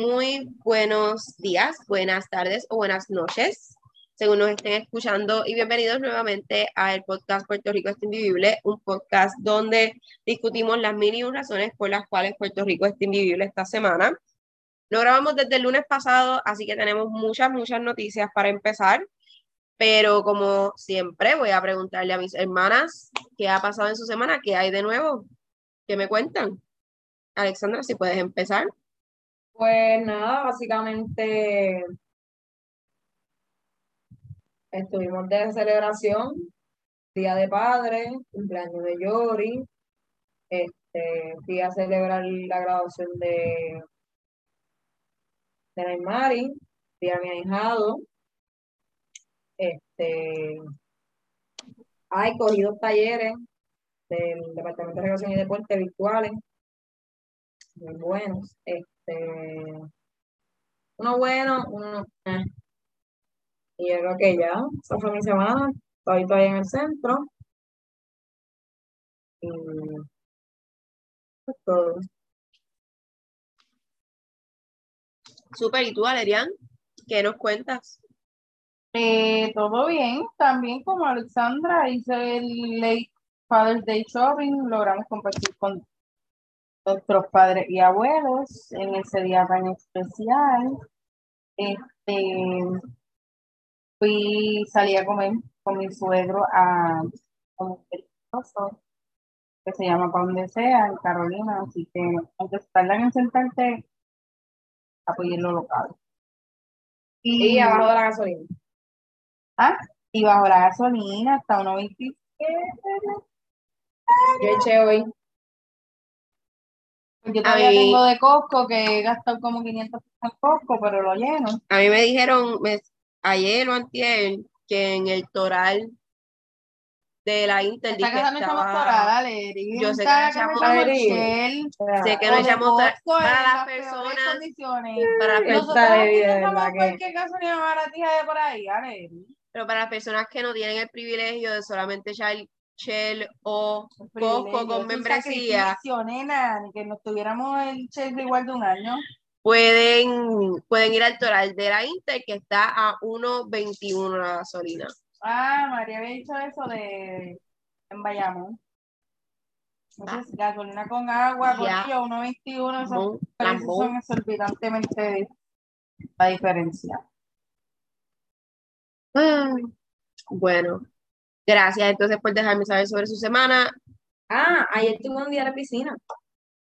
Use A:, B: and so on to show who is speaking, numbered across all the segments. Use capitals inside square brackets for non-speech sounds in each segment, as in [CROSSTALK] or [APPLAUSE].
A: Muy buenos días, buenas tardes o buenas noches, según nos estén escuchando, y bienvenidos nuevamente al podcast Puerto Rico es invivible, un podcast donde discutimos las mil y razones por las cuales Puerto Rico es invivible esta semana. Lo grabamos desde el lunes pasado, así que tenemos muchas, muchas noticias para empezar. Pero como siempre, voy a preguntarle a mis hermanas qué ha pasado en su semana, qué hay de nuevo, qué me cuentan. Alexandra, si puedes empezar.
B: Pues nada, básicamente estuvimos de celebración, Día de Padre, cumpleaños de Yori, este, fui a celebrar la graduación de, de Neymari, fui a mi ahijado, este, hay cogidos talleres del Departamento de Relaciones y Deporte virtuales, muy buenos. Este, uno bueno, uno. Eh. Y yo creo que ya, esa fue mi semana. Estoy todavía en el centro. Y todo.
A: Super, ¿y tú, Valerian? ¿Qué nos cuentas?
C: Eh, todo bien, también como Alexandra hice el Late Father's Day Shopping, logramos compartir con nuestros padres y abuelos en ese día tan especial. Este, fui, salí a comer con mi suegro a, un que se llama Para donde sea, en Carolina, así que aunque tardan en sentarte, apoyen lo local.
B: Y, abajo de la gasolina.
C: Ah, y bajo la gasolina hasta 1.27.
B: Yo eché hoy
C: yo todavía tengo de Costco que he gastado como 500 pesos en Costco, pero lo lleno.
A: A mí me dijeron ayer o antier que en el toral de la Inter
C: Esta casa no echamos toral,
A: Yo sé que no echamos Shell, sé que no echamos para las personas. para las
C: personas cualquier gasolina baratija de por ahí,
A: Pero para las personas que no tienen el privilegio de solamente echar Shell o Costco con membresía.
C: Nena, que nos tuviéramos el Shell igual de un año.
A: Pueden, pueden ir al toral de la Inter que está a 1.21 la gasolina.
C: Ah, María había dicho eso de en Bayamón. Entonces, ah. gasolina con agua, yeah. 1.21, esos precios son exorbitantemente la diferencia.
A: Bueno, Gracias entonces por dejarme saber sobre su semana.
B: Ah, ayer tuve un día en la piscina.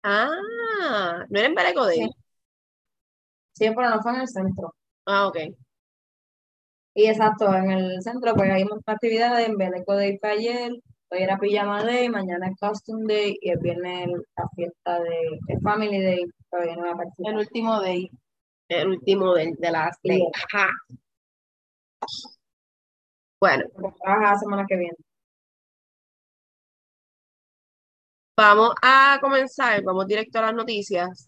A: Ah, ¿no era en Belecodé?
B: Sí. sí, pero no fue en el centro.
A: Ah, ok.
B: Y exacto, en el centro pues hay muchas actividades, en Beleco Day fue ayer, hoy era Pijama Day, mañana es Costume Day y el viernes la fiesta de el Family Day, todavía no va
C: El último day.
A: El último day de las day. Ajá. Bueno.
B: La semana que viene.
A: Vamos a comenzar, vamos directo a las noticias.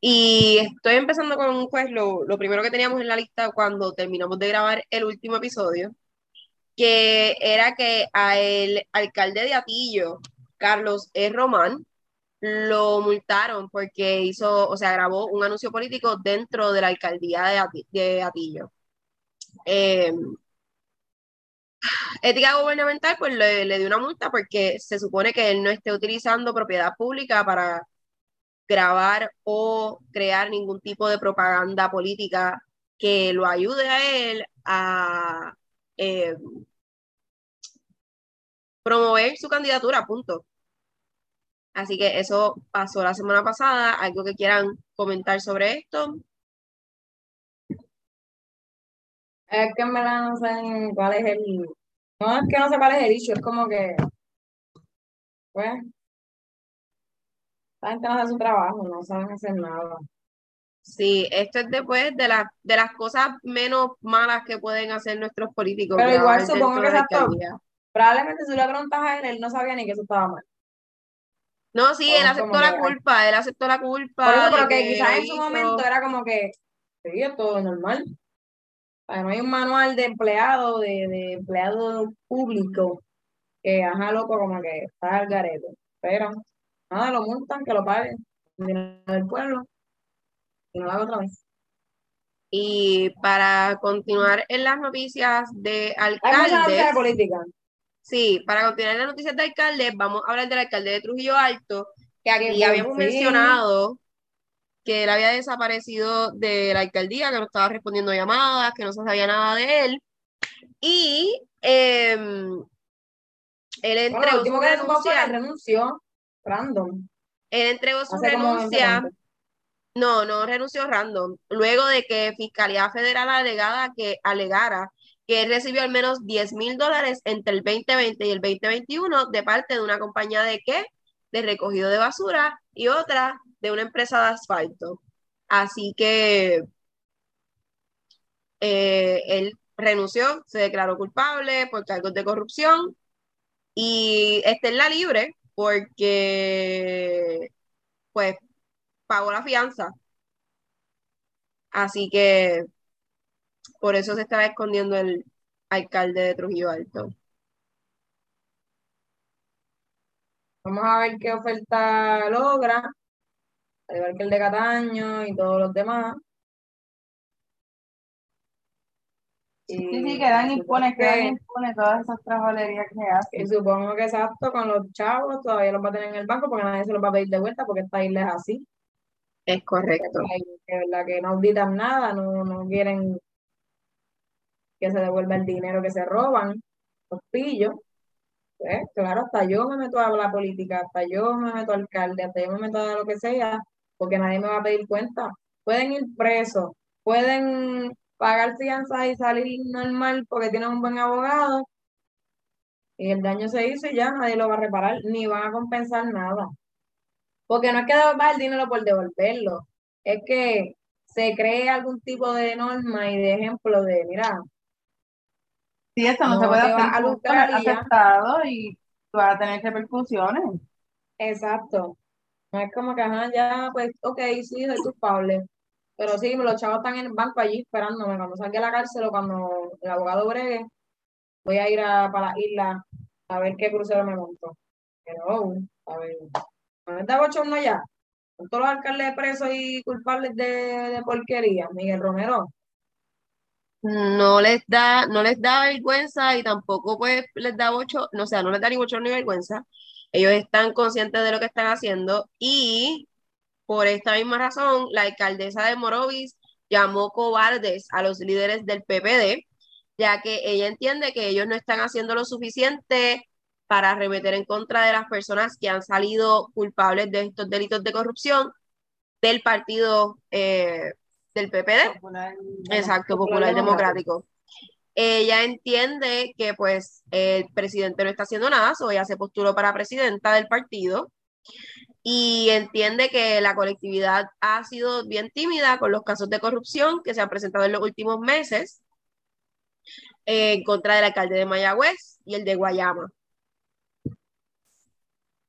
A: Y estoy empezando con pues, lo, lo primero que teníamos en la lista cuando terminamos de grabar el último episodio, que era que al alcalde de Atillo, Carlos E. Román, lo multaron porque hizo, o sea, grabó un anuncio político dentro de la alcaldía de, Atillo. Eh, ética gubernamental, pues le, le dio una multa porque se supone que él no esté utilizando propiedad pública para grabar o crear ningún tipo de propaganda política que lo ayude a él a eh, promover su candidatura, punto. Así que eso pasó la semana pasada. ¿Algo que quieran comentar sobre esto?
B: Es que me la no sé cuál es el, no es que no se cuál es el es como que, pues, la gente no hace su trabajo, no saben hacer nada.
A: Sí, esto es después de, la, de las cosas menos malas que pueden hacer nuestros políticos.
B: Pero igual supongo que Probablemente si le preguntas a él, él no sabía ni que eso estaba mal.
A: No, sí, él aceptó la culpa, él aceptó la culpa.
B: Por eso, pero que quizás en su momento era como que, sí, todo normal no hay un manual de empleado, de, empleado público, que ajá, loco, como que está al garete. Pero nada, lo multan, que lo paguen, del pueblo. Y no la hago otra vez.
A: Y para continuar en las noticias de
B: Hay de
A: alcaldes,
B: política.
A: sí, para continuar en las noticias de alcaldes, vamos a hablar del alcalde de Trujillo Alto, que aquí habíamos mencionado que él había desaparecido de la alcaldía, que no estaba respondiendo llamadas, que no se sabía nada de él. Y em, él entregó su
B: último que
A: renuncia.
B: renunció. Random.
A: Él entregó su
B: Hace como 20
A: renuncia. No, no renunció random. Luego de que Fiscalía Federal alegada que alegara que él recibió al menos 10 mil dólares entre el 2020 y el 2021 de parte de una compañía de qué? De recogido de basura y otra de una empresa de asfalto. Así que eh, él renunció, se declaró culpable por cargos de corrupción y está en la libre porque pues pagó la fianza. Así que por eso se estaba escondiendo el alcalde de Trujillo Alto.
B: Vamos a ver qué oferta logra. Al igual que el de Cataño y todos los demás. Y
C: Sí, sí, quedan
B: supongo
C: impunes, quedan
B: que-
C: impunes todas esas trajolerías que hacen.
B: Y supongo que exacto, con los chavos todavía los va a tener en el banco porque nadie se los va a pedir de vuelta porque esta isla es así.
A: Es correcto.
B: De verdad que no auditan nada, no, no quieren que se devuelva el dinero que se roban, los pillos. Pues, claro, hasta yo me meto a la política, hasta yo me meto a alcalde, hasta yo me meto a lo que sea, porque nadie me va a pedir cuenta. Pueden ir presos, pueden pagar fianza y salir normal porque tienen un buen abogado, y el daño se hizo y ya nadie lo va a reparar, ni van a compensar nada. Porque no es que devolver el dinero por devolverlo, es que se cree algún tipo de norma y de ejemplo de, mira,
C: Sí, eso no,
B: No
C: se puede hacer
B: a
C: tú
B: lucrar
C: pones
B: y
C: aceptado y vas a tener repercusiones.
B: exacto. No es como que, ajá, ya, pues, ok, sí, soy culpable. Pero sí, los chavos están en el banco allí esperándome. Cuando salga a la cárcel o cuando el abogado bregue, voy a ir a, para la isla a ver qué crucero me monto. Pero, a ver, ¿no está bochorno ya? Con todos los alcaldes presos y culpables de, de porquería. Miguel Romero,
A: No les da, no les da vergüenza y tampoco pues les da bocho, no, o sea, no les da ni bochorno ni vergüenza. Ellos están conscientes de lo que están haciendo y por esta misma razón, la alcaldesa de Morovis llamó cobardes a los líderes del PPD, ya que ella entiende que ellos no están haciendo lo suficiente para arremeter en contra de las personas que han salido culpables de estos delitos de corrupción del partido eh, del PPD.
C: Popular,
A: Exacto,
B: Popular
A: Popular Democrático. Ella entiende que pues el presidente no está haciendo nada, so ella se postuló para presidenta del partido y entiende que la colectividad ha sido bien tímida con los casos de corrupción que se han presentado en los últimos meses en contra del alcalde de Mayagüez y el de Guayama.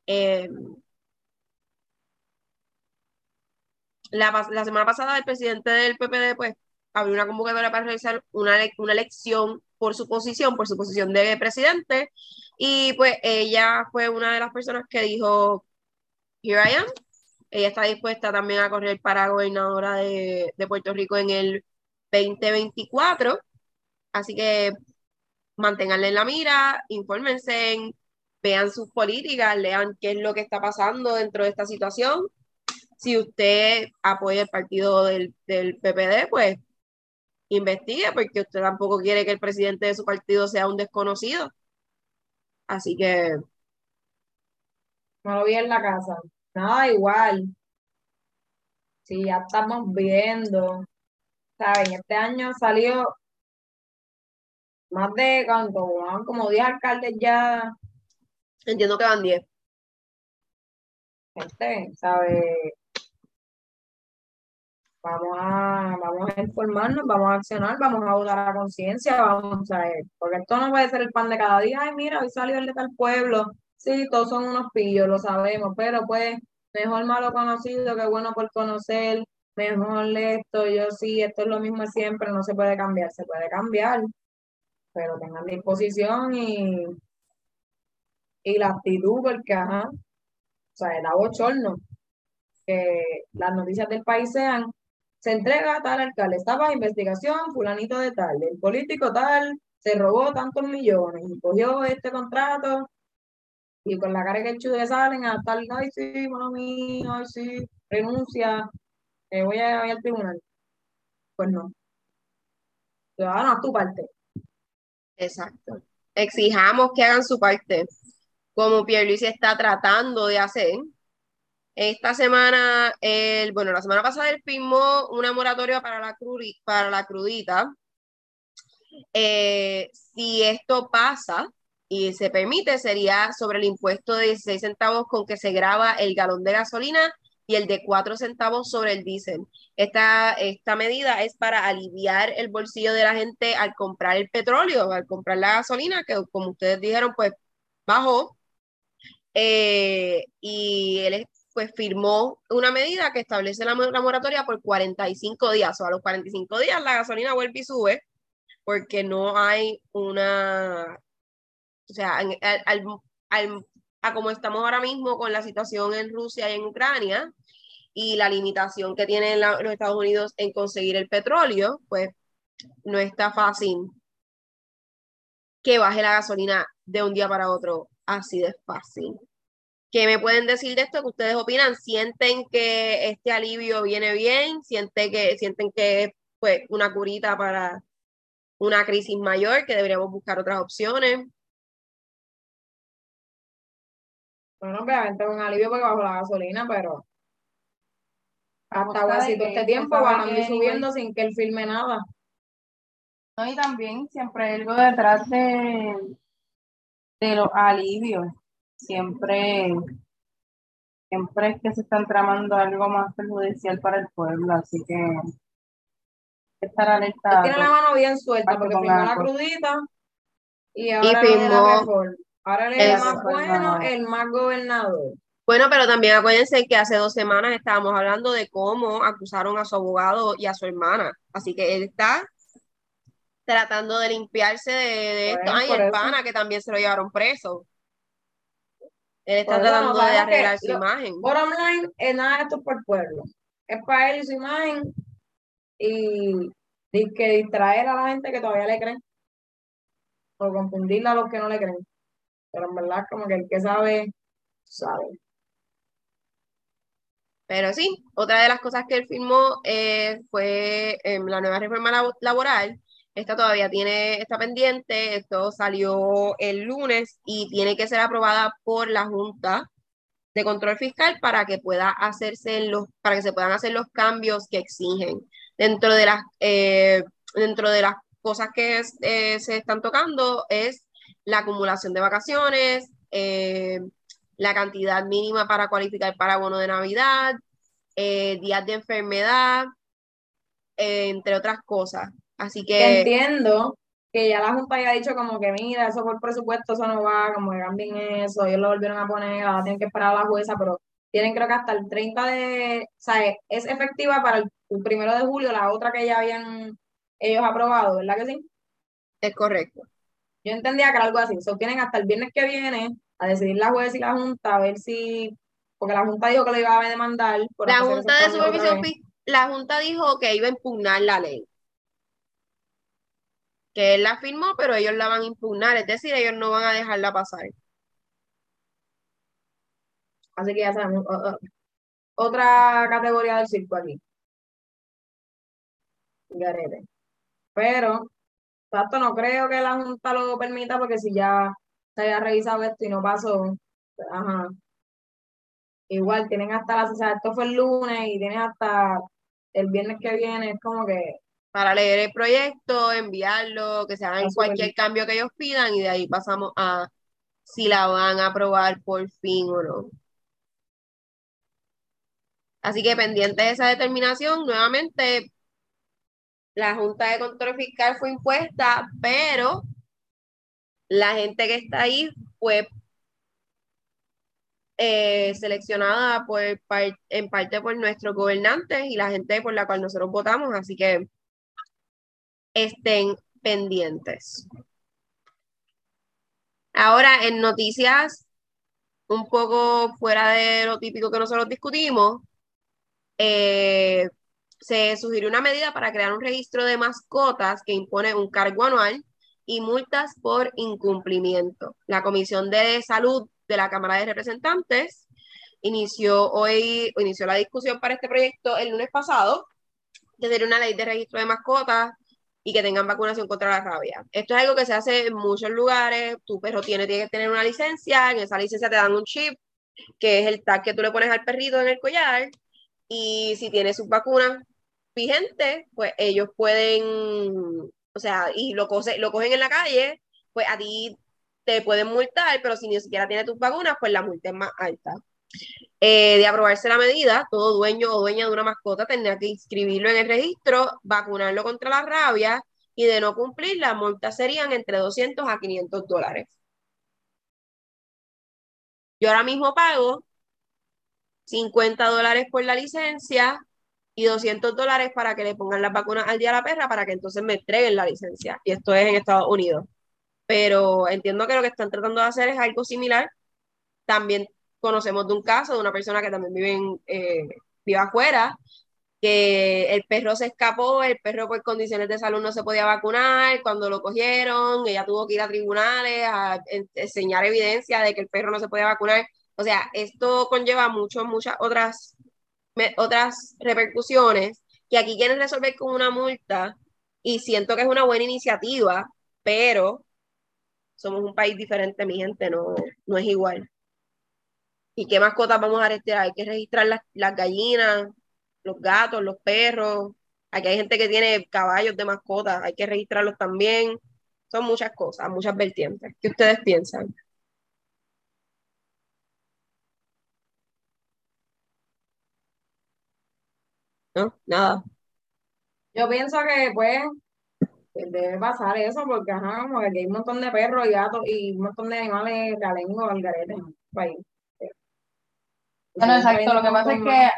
A: Eh, la, la semana pasada el presidente del PPD pues abrió una convocatoria para realizar una, una elección por su posición, por su posición de presidente, y pues ella fue una de las personas que dijo, here I am, ella está dispuesta también a correr para gobernadora de, Puerto Rico en el 2024, así que manténganle en la mira, infórmense, vean sus políticas, lean qué es lo que está pasando dentro de esta situación. Si usted apoya el partido del, del PPD, pues investigue, porque usted tampoco quiere que el presidente de su partido sea un desconocido. Así que,
B: no lo vi en la casa. Nada igual. Sí, ya estamos viendo. ¿Saben? Este año salió más de cuánto, Van como 10 alcaldes ya,
A: entiendo que van 10.
B: gente, ¿sabe? Vamos a, vamos a informarnos, vamos a accionar, vamos a votar a conciencia, vamos a ver, porque esto no puede ser el pan de cada día, ay, mira, hoy salió el de tal pueblo, sí, todos son unos pillos, lo sabemos, pero pues, mejor malo conocido que bueno por conocer, mejor esto, yo sí, esto es lo mismo siempre, no se puede cambiar, se puede cambiar, pero tengan disposición y, y la actitud, porque ajá, o sea, da bochorno que las noticias del país sean se entrega a tal alcalde, estaba investigación, fulanito de tal, el político tal, se robó tantos millones y cogió este contrato y con la cara que chude salen a tal, ay sí, mami, ay sí, renuncia, eh, voy a ir al tribunal. Pues no. Ciudadano, a tu parte.
A: Exacto. Exijamos que hagan su parte, como Pierluisi está tratando de hacer. Esta semana, el, bueno, la semana pasada él firmó una moratoria para la, para la crudita. Eh, si esto pasa y se permite, sería sobre el impuesto de 16 centavos con que se graba el galón de gasolina y el de 4 centavos sobre el diésel. Esta, esta medida es para aliviar el bolsillo de la gente al comprar el petróleo, al comprar la gasolina, que como ustedes dijeron, pues bajó. Eh, y él pues firmó una medida que establece la, moratoria por 45 días. O a los 45 días la gasolina vuelve y sube porque no hay una, o sea, al, al, a como estamos ahora mismo con la situación en Rusia y en Ucrania y la limitación que tienen los Estados Unidos en conseguir el petróleo, pues no está fácil que baje la gasolina de un día para otro así de fácil. ¿Qué me pueden decir de esto? ¿Qué ustedes opinan? ¿Sienten que este alivio viene bien? ¿Sienten que, sienten que es pues, una curita para una crisis mayor, que deberíamos buscar otras opciones?
B: Bueno, obviamente es un alivio porque bajo la gasolina, pero hasta casi todo este tiempo van a ir subiendo sin que él filme nada.
C: No, y también siempre hay algo detrás de, de los alivios. Siempre, siempre es que se están tramando algo más perjudicial para el pueblo, así que estar alerta.
B: Tiene la mano bien suelta porque firmó la crudita y ahora y mejor. Ahora le es más bueno el más gobernador.
A: Bueno, pero también acuérdense que hace dos semanas estábamos hablando de cómo acusaron a su abogado y a su hermana. Así que él está tratando de limpiarse de, esto. Ay, el pana que también se lo llevaron preso. Él está tratando de arreglar su imagen.
B: Bottom line, es nada de esto por pueblo. Es para él y su imagen. Y, y que distraer a la gente que todavía le creen. O confundirla a los que no le creen. Pero en verdad, como que el que sabe, sabe.
A: Pero sí, otra de las cosas que él firmó eh, fue em, la nueva reforma laboral. Esta todavía tiene, está pendiente, esto salió el lunes y tiene que ser aprobada por la Junta de Control Fiscal para que pueda hacerse los, para que se puedan hacer los cambios que exigen. Dentro de las, eh, dentro de las cosas que eh, se están tocando es la acumulación de vacaciones, eh, la cantidad mínima para cualificar para bono de Navidad, días de enfermedad, entre otras cosas. Así que...
B: Entiendo que ya la Junta haya dicho como que mira, eso por presupuesto, eso no va, como que cambien eso, ellos lo volvieron a poner, ahora tienen que esperar a la jueza, pero tienen creo que hasta el 30 de, o sea, es efectiva para el, el primero de julio, la otra que ya habían ellos aprobado, ¿verdad que sí?
A: Es correcto.
B: Yo entendía que era algo así. So, tienen hasta el viernes que viene a decidir la juez y la Junta, a ver si. Porque la Junta dijo que lo iba a demandar.
A: la Junta de Supervisión la Junta dijo que iba a impugnar la ley. Que él la firmó, pero ellos la van a impugnar, es decir, ellos no van a dejarla pasar.
B: Así que ya sabemos. Otra categoría del circo aquí. Garete. Pero Exacto, no creo que la Junta lo permita porque si ya se había revisado esto y no pasó, ajá. Igual tienen hasta la, o sea, esto fue el lunes y tienen hasta el viernes que viene, es como que
A: para leer el proyecto, enviarlo, que se hagan cualquier cambio que ellos pidan y de ahí pasamos a si la van a aprobar por fin o no. Así que pendiente de esa determinación, nuevamente la Junta de Control Fiscal fue impuesta, pero la gente que está ahí fue eh, seleccionada por, en parte por nuestros gobernantes y la gente por la cual nosotros votamos, así que estén pendientes. Ahora, en noticias un poco fuera de lo típico que nosotros discutimos, eh, se sugirió una medida para crear un registro de mascotas que impone un cargo anual y multas por incumplimiento. La Comisión de Salud de la Cámara de Representantes inició hoy, inició la discusión para este proyecto el lunes pasado, que sería una ley de registro de mascotas y que tengan vacunación contra la rabia. Esto es algo que se hace en muchos lugares, tu perro tiene, tiene que tener una licencia, en esa licencia te dan un chip, que es el tag que tú le pones al perrito en el collar, y si tiene sus vacunas vigentes, pues ellos pueden, o sea, y lo, lo cogen en la calle, pues a ti te pueden multar, pero si ni siquiera tiene tus vacunas, pues la multa es más alta. Eh, de aprobarse la medida, todo dueño o dueña de una mascota tendría que inscribirlo en el registro, vacunarlo contra la rabia y de no cumplir, las multas serían entre 200 a 500 dólares. Yo ahora mismo pago 50 dólares por la licencia y 200 dólares para que le pongan las vacunas al día a la perra para que entonces me entreguen la licencia. Y esto es en Estados Unidos. Pero entiendo que lo que están tratando de hacer es algo similar. También conocemos de un caso de una persona que también vive, en, eh, afuera, que el perro se escapó, el perro por condiciones de salud no se podía vacunar, cuando lo cogieron, ella tuvo que ir a tribunales a enseñar evidencia de que el perro no se podía vacunar. O sea, esto conlleva muchas, muchas otras, otras repercusiones que aquí quieren resolver con una multa y siento que es una buena iniciativa, pero somos un país diferente, mi gente, no, no es igual. ¿Y qué mascotas vamos a registrar? Hay que registrar las, gallinas, los gatos, los perros. Aquí hay gente que tiene caballos de mascotas, hay que registrarlos también. Son muchas cosas, muchas vertientes. ¿Qué ustedes piensan? No, nada.
B: Yo pienso que pues debe pasar eso porque ajá, que hay un montón de perros y gatos y un montón de animales galengos al garete en el país.
C: Bueno, exacto, lo que pasa es que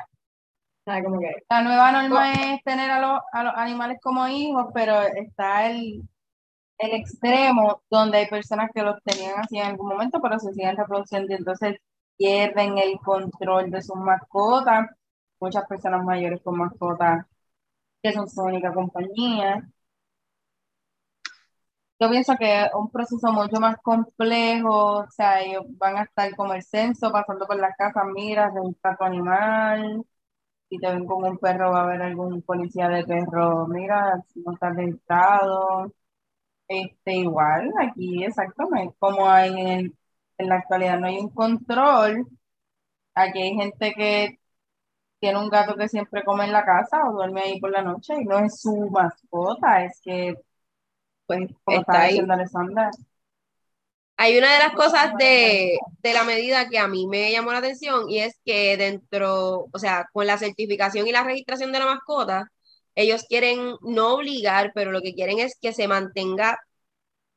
C: la nueva norma es tener a los, a los animales como hijos, pero está el, el extremo donde hay personas que los tenían así en algún momento, pero se siguen reproduciendo y entonces pierden el control de sus mascotas. Muchas personas mayores con mascotas que son su única compañía. Yo pienso que es un proceso mucho más complejo, o sea, ellos van a estar como el censo, pasando por las casas, mira, un trato animal, si te ven con un perro, va a haber algún policía de perro, mira, no está registrado. Este, igual, aquí exactamente, como hay en la actualidad no hay un control, aquí hay gente que tiene un gato que siempre come en la casa o duerme ahí por la noche y no es su mascota, es que pues está ahí.
A: Hay una de las cosas de, la medida que a mí me llamó la atención y es que dentro, o sea, con la certificación y la registración de la mascota, ellos quieren no obligar, pero lo que quieren es que se mantenga,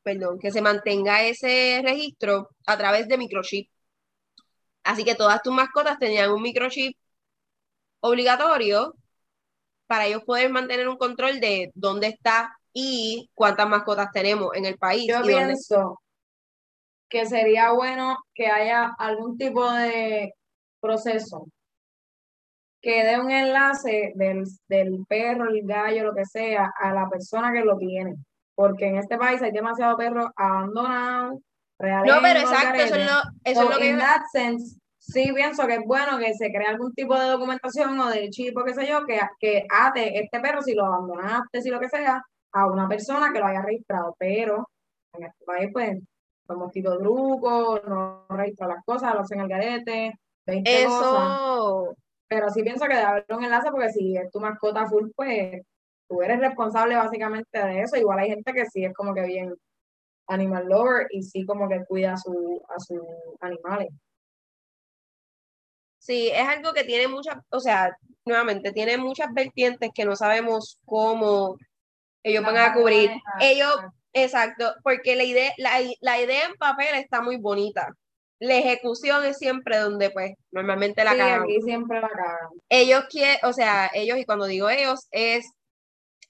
A: perdón, que se mantenga ese registro a través de microchip. Así que todas tus mascotas tenían un microchip obligatorio para ellos poder mantener un control de dónde está y cuántas mascotas tenemos en el país.
B: Yo pienso que sería bueno que haya algún tipo de proceso que dé un enlace del, del perro, el gallo, lo que sea, a la persona que lo tiene. Porque en este país hay demasiados perros abandonados.
A: No, pero exacto, eso es lo, eso es lo que...
B: In that sense, sí pienso que es bueno que se cree algún tipo de documentación o de chip o qué sé yo, que, que ate este perro si lo abandonaste, si lo que sea, a una persona que lo haya registrado, pero en este país, pues, somos tipo truco, no registra las cosas, lo hacen al garete, 20 Eso. Pero sí pienso que debe haber un enlace porque si es tu mascota full, pues tú eres responsable básicamente de eso. Igual hay gente que sí es como que bien animal lover y sí como que cuida a, su, a sus animales.
A: Sí, es algo que tiene muchas, o sea, nuevamente, tiene muchas vertientes que no sabemos cómo ellos van a cubrir. Ellos, exacto, porque la idea, la, idea en papel está muy bonita. La ejecución es siempre donde, pues, normalmente la
B: sí, aquí siempre la cagan.
A: Ellos quieren, o sea, ellos, y cuando digo ellos, es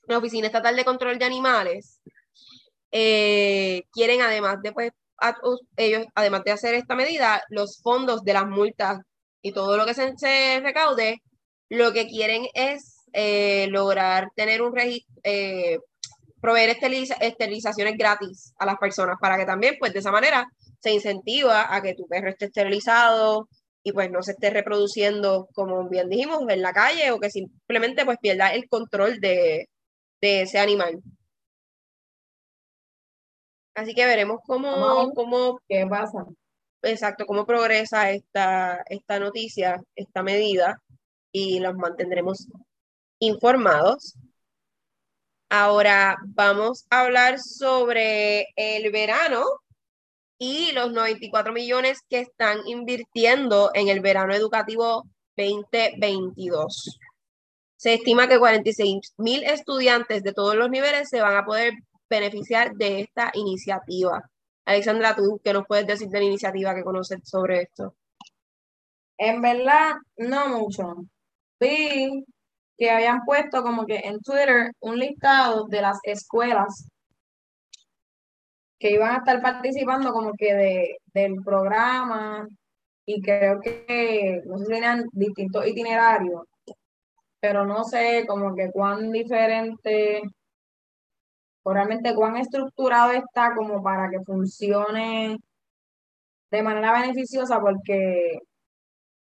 A: la Oficina Estatal de Control de Animales, eh, quieren además de, pues, ellos, además de hacer esta medida, los fondos de las multas y todo lo que se recaude, lo que quieren es eh, lograr tener un registro, eh, proveer esterilizaciones gratis a las personas para que también, pues de esa manera, se incentiva a que tu perro esté esterilizado y pues no se esté reproduciendo, como bien dijimos, en la calle o que simplemente pues pierda el control de, de ese animal. Así que veremos cómo, cómo,
B: ¿Qué pasa?
A: Exacto, cómo progresa esta, esta noticia, esta medida, y los mantendremos informados. Ahora vamos a hablar sobre el verano y los 94 millones que están invirtiendo en el verano educativo 2022. Se estima que 46 mil estudiantes de todos los niveles se van a poder beneficiar de esta iniciativa. Alexandra, ¿tú qué nos puedes decir de la iniciativa que conoces sobre esto?
B: En verdad, no mucho. Vi que habían puesto como que en Twitter un listado de las escuelas que iban a estar participando como que de, del programa y creo que no sé si tenían distintos itinerarios, pero no sé como que cuán diferente realmente cuán estructurado está como para que funcione de manera beneficiosa, porque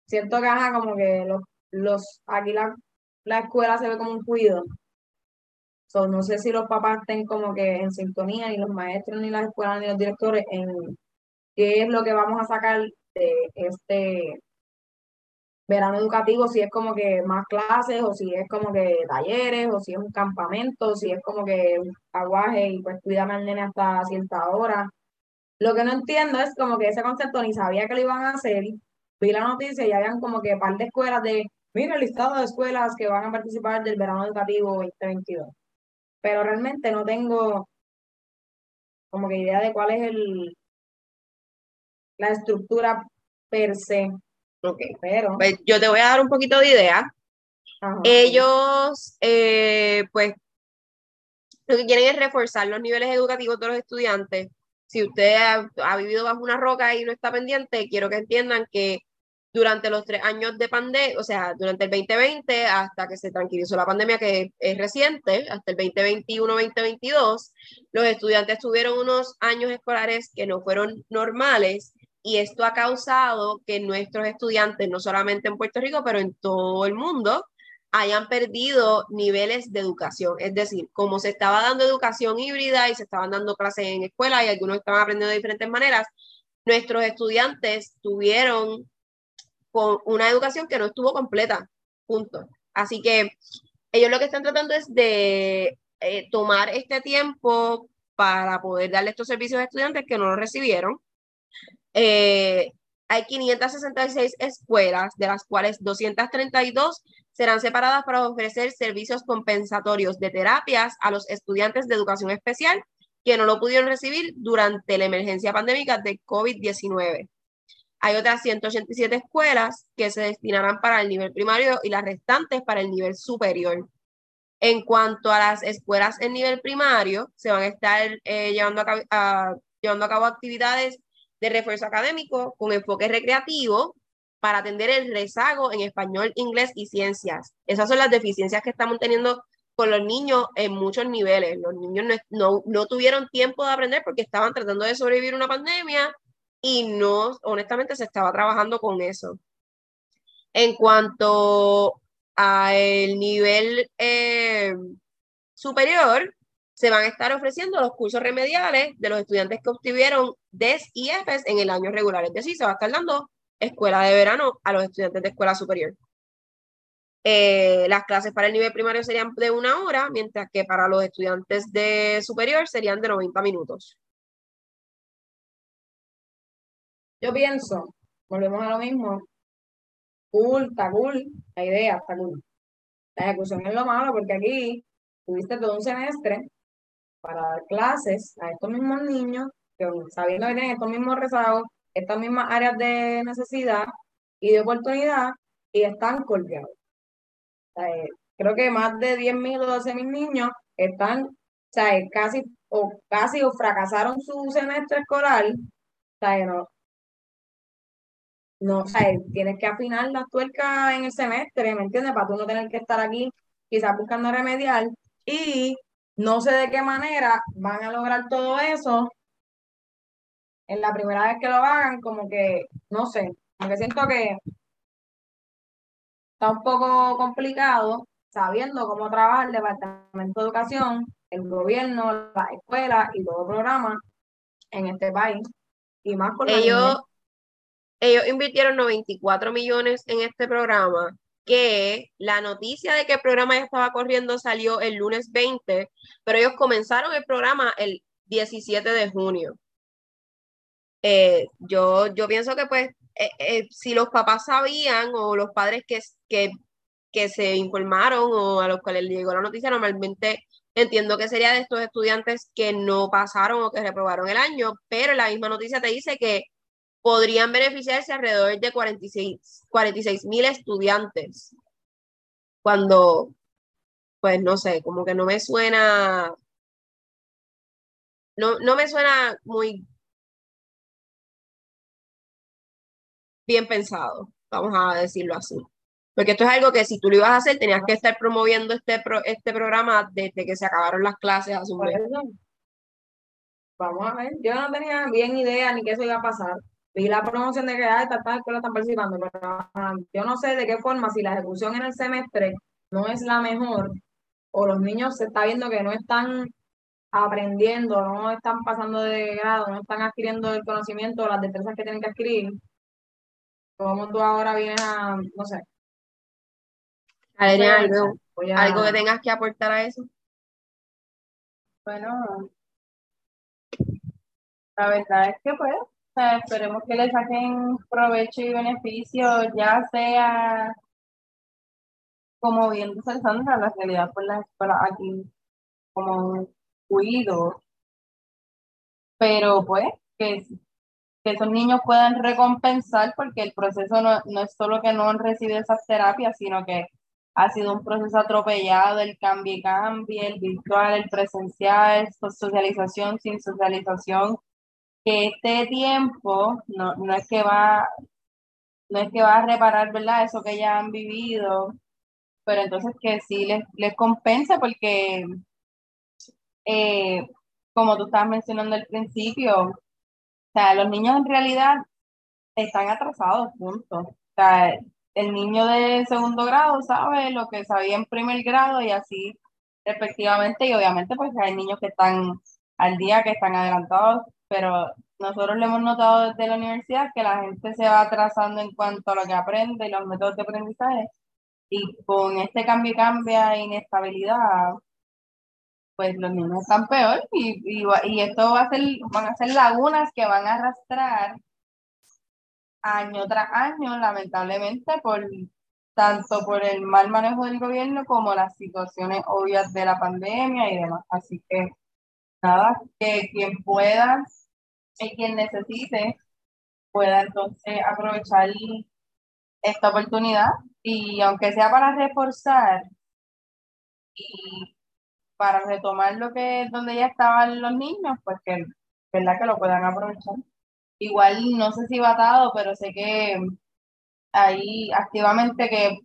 B: siento que como que los, los aquí la, la escuela se ve como un cuido. no sé si los papás estén como que en sintonía, ni los maestros, ni las escuelas, ni los directores, en qué es lo que vamos a sacar de este verano educativo, si es como que más clases, o si es como que talleres, o si es un campamento, o si es como que aguaje y pues cuídame al nene hasta cierta hora. Lo que no entiendo es como que ese concepto ni sabía que lo iban a hacer. Vi la noticia y habían como que par de escuelas de, mira el listado de escuelas que van a participar del verano educativo 2022. Pero realmente no tengo como que idea de cuál es el la estructura per se
A: Ok, pero pues yo te voy a dar un poquito de idea. Ellos, eh, pues, lo que quieren es reforzar los niveles educativos de los estudiantes. Si usted ha, vivido bajo una roca y no está pendiente, quiero que entiendan que durante los tres años de pandemia, o sea, durante el 2020 hasta que se tranquilizó la pandemia, que es reciente, hasta el 2021-2022, los estudiantes tuvieron unos años escolares que no fueron normales y esto ha causado que nuestros estudiantes, no solamente en Puerto Rico, pero en todo el mundo, hayan perdido niveles de educación. Es decir, como se estaba dando educación híbrida y se estaban dando clases en escuela y algunos estaban aprendiendo de diferentes maneras, nuestros estudiantes tuvieron con una educación que no estuvo completa. Punto. Así que ellos lo que están tratando es de eh, tomar este tiempo para poder darle estos servicios a estudiantes que no lo recibieron eh, hay 566 escuelas, de las cuales 232 serán separadas para ofrecer servicios compensatorios de terapias a los estudiantes de educación especial que no lo pudieron recibir durante la emergencia pandémica de COVID-19. Hay otras 187 escuelas que se destinarán para el nivel primario y las restantes para el nivel superior. En cuanto a las escuelas en nivel primario, se van a estar eh, llevando, a llevando a cabo actividades de refuerzo académico con enfoque recreativo para atender el rezago en español, inglés y ciencias. Esas son las deficiencias que estamos teniendo con los niños en muchos niveles. Los niños no, no, tuvieron tiempo de aprender porque estaban tratando de sobrevivir una pandemia y no, honestamente, se estaba trabajando con eso. En cuanto al nivel eh, superior, se van a estar ofreciendo los cursos remediales de los estudiantes que obtuvieron DES y EFES en el año regular. Es decir, se va a estar dando escuela de verano a los estudiantes de escuela superior. Eh, las clases para el nivel primario serían de una hora, mientras que para los estudiantes de superior serían de 90 minutos.
B: Yo pienso, volvemos a lo mismo, cool, está cool, la idea está cool. La ejecución es lo malo porque aquí tuviste todo un semestre para dar clases a estos mismos niños, que sabiendo que tienen estos mismos rezagos, estas mismas áreas de necesidad y de oportunidad, y están colgados. Eh, creo que más de 10.000 o 12.000 niños están, o sea, casi o casi o fracasaron su semestre escolar, o sea, no, no, o sea, tienes que afinar las tuercas en el semestre, ¿me entiendes? Para tú no tener que estar aquí quizás buscando remediar y no sé de qué manera van a lograr todo eso en la primera vez que lo hagan, como que, no sé, aunque siento que está un poco complicado sabiendo cómo trabaja el Departamento de Educación, el gobierno, la escuela y todo el programa en este país. Y más con
A: ellos, ellos invirtieron 94 millones en este programa, que la noticia de que el programa ya estaba corriendo salió el lunes 20, pero ellos comenzaron el programa el 17 de junio. Eh, yo, yo pienso que pues eh, eh, si los papás sabían o los padres que, que, que se informaron o a los cuales llegó la noticia, normalmente entiendo que sería de estos estudiantes que no pasaron o que reprobaron el año, pero la misma noticia te dice que podrían beneficiarse alrededor de 46 mil estudiantes. Cuando, pues no sé, como que no me suena, no, no me suena muy bien pensado, vamos a decirlo así. Porque esto es algo que si tú lo ibas a hacer, tenías que estar promoviendo este, este programa desde que se acabaron las clases hace un mes.
B: Vamos a ver, yo no tenía bien idea ni que eso iba a pasar. Vi la promoción de que hay tantas escuelas están participando, pero yo no sé de qué forma, si la ejecución en el semestre no es la mejor, o los niños se está viendo que no están aprendiendo, no están pasando de grado, no están adquiriendo el conocimiento, las destrezas que tienen que adquirir, ¿Cómo tú ahora vienes a, no sé?
A: algo, algo que tengas que aportar a eso.
C: Bueno, la verdad es que pues, esperemos que le saquen provecho y beneficio, ya sea como bien dice Sandra, la realidad por las escuelas aquí como un cuido, pero pues que que esos niños puedan recompensar, porque el proceso no, no es solo que no han recibido esas terapias, sino que ha sido un proceso atropellado, el cambio y cambio, el virtual, el presencial, socialización sin socialización, que este tiempo no, no es que va, no es que va a reparar, ¿verdad? Eso que ya han vivido, pero entonces que sí les, les compensa porque, eh, como tú estabas mencionando al principio, o sea, los niños en realidad están atrasados, punto. O sea, el niño de segundo grado sabe lo que sabía en primer grado y así respectivamente, y obviamente pues hay niños que están al día, que están adelantados, pero nosotros le hemos notado desde la universidad que la gente se va atrasando en cuanto a lo que aprende y los métodos de aprendizaje, y con este cambio y cambia inestabilidad, pues los niños están peor y, y, esto va a ser, van a ser lagunas que van a arrastrar año tras año, lamentablemente, por tanto por el mal manejo del gobierno como las situaciones obvias de la pandemia y demás. Así que nada, que quien pueda y quien necesite pueda entonces aprovechar esta oportunidad y aunque sea para reforzar y para retomar lo que donde ya estaban los niños, pues que, ¿verdad? que lo puedan aprovechar. Igual no sé si va atado, pero sé que ahí activamente que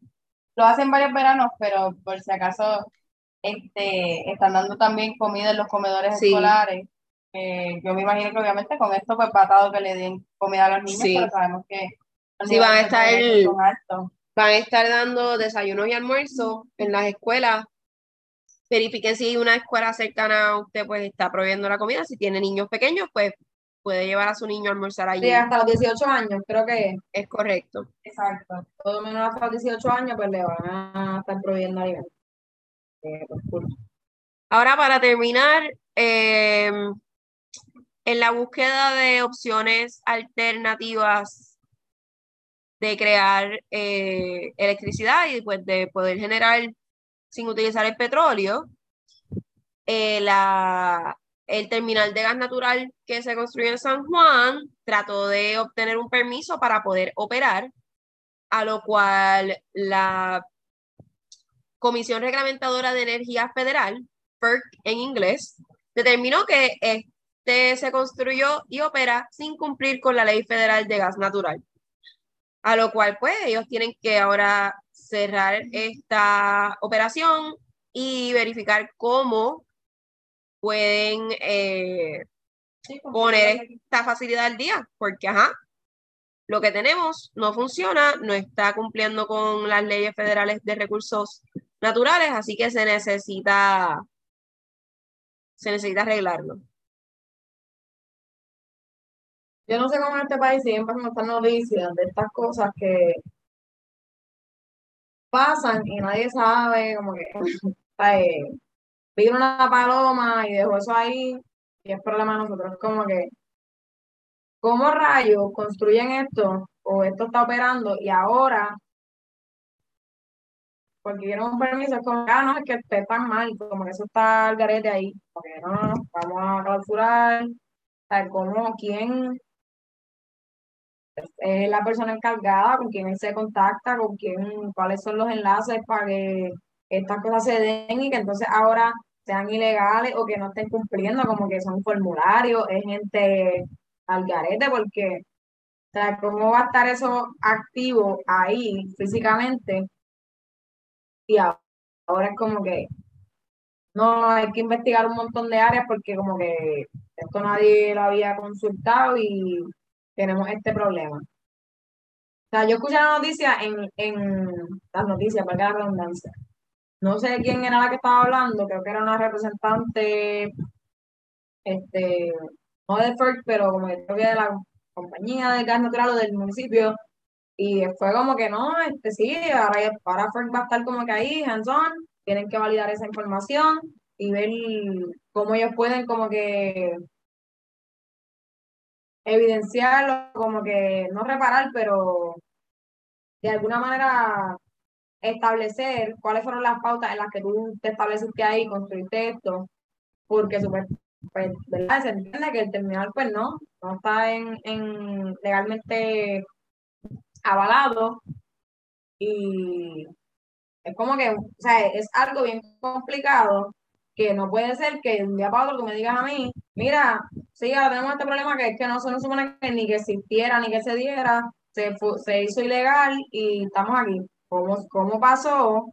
C: lo hacen varios veranos, pero por si acaso este, están dando también comida en los comedores escolares. Yo me imagino que obviamente con esto pues va atado que le den comida a los niños, pero sabemos que
A: sí, van a estar van a estar dando desayunos y almuerzos en las escuelas verifiquen si una escuela cercana a usted pues está proveyendo la comida. Si tiene niños pequeños, pues puede llevar a su niño a almorzar allí.
B: Sí, hasta los 18 años, creo que
A: es correcto.
B: Exacto. Todo menos hasta los 18 años, pues le van a estar proveyendo alimentos. Eh, pues,
A: Ahora, para terminar, em, en la búsqueda de opciones alternativas de crear eh, electricidad y pues de poder generar sin utilizar el petróleo. Eh, la, el terminal de gas natural que se construyó en San Juan trató de obtener un permiso para poder operar, a lo cual la Comisión Reglamentadora de Energía Federal, FERC en inglés, determinó que este se construyó y opera sin cumplir con la ley federal de gas natural. A lo cual, pues, ellos tienen que ahora cerrar esta operación y verificar cómo pueden eh, poner esta facilidad al día, porque ajá, lo que tenemos no funciona, no está cumpliendo con las leyes federales de recursos naturales, así que se necesita se necesita arreglarlo.
B: Yo no sé cómo en este país siguen pasando estas noticias de estas cosas que pasan y nadie sabe, como que [LAUGHS] eh, vino una paloma y dejó eso ahí y es problema de nosotros. Como que, ¿cómo rayos construyen esto o esto está operando y ahora porque quieren un permiso, es como, ah, no, es que esté tan mal, como que eso está al garete ahí, porque no, vamos a clausurar, o cómo, quién es la persona encargada, con quién él se contacta, con quién, cuáles son los enlaces para que estas cosas se den y que entonces ahora sean ilegales o que no estén cumpliendo, como que son formularios, es gente al garete, porque, o sea, ¿cómo va a estar eso activo ahí físicamente? Y ahora es como que no hay que investigar un montón de áreas porque como que esto nadie lo había consultado y tenemos este problema. O sea, yo escuché la noticia en, en las noticias, para la redundancia. No sé quién era la que estaba hablando, creo que era una representante, este, no de FERC, pero como de la compañía de gas natural o del municipio, y fue como que no, este sí, ahora para FERC va a estar como que ahí, hands on, tienen que validar esa información y ver cómo ellos pueden como que evidenciarlo, como que no reparar, pero de alguna manera establecer cuáles fueron las pautas en las que tú te estableciste ahí, construiste esto, porque super, pues, se entiende que el terminal pues no, no está en, en legalmente avalado y es como que, o sea, es algo bien complicado que no puede ser que un día para otro tú me digas a mí, mira, sí, ahora tenemos este problema que es que no se nos supone que ni que existiera ni que se diera, se, se hizo ilegal y estamos aquí. ¿Cómo, cómo pasó?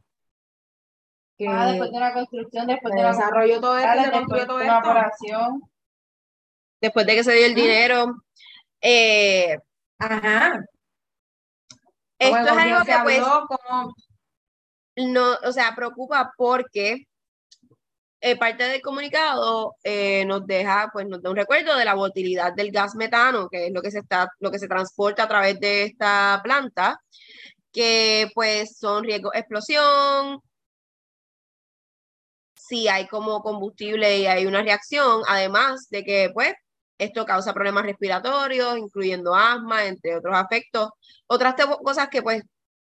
C: Que ah, después de la construcción, después de la
B: desarrollo todo esto, se construyó todo esto.
C: Operación.
A: Después de que se dio el dinero. Eh,
B: Ajá.
A: Esto es algo que pues, como... no, o sea, preocupa porque eh, parte del comunicado eh, nos deja, pues nos da un recuerdo de la volatilidad del gas metano, que es lo que se está, lo que se transporta a través de esta planta, que pues son riesgos de explosión, si hay como combustible y hay una reacción, además de que pues esto causa problemas respiratorios, incluyendo asma, entre otros afectos. Otras cosas que pues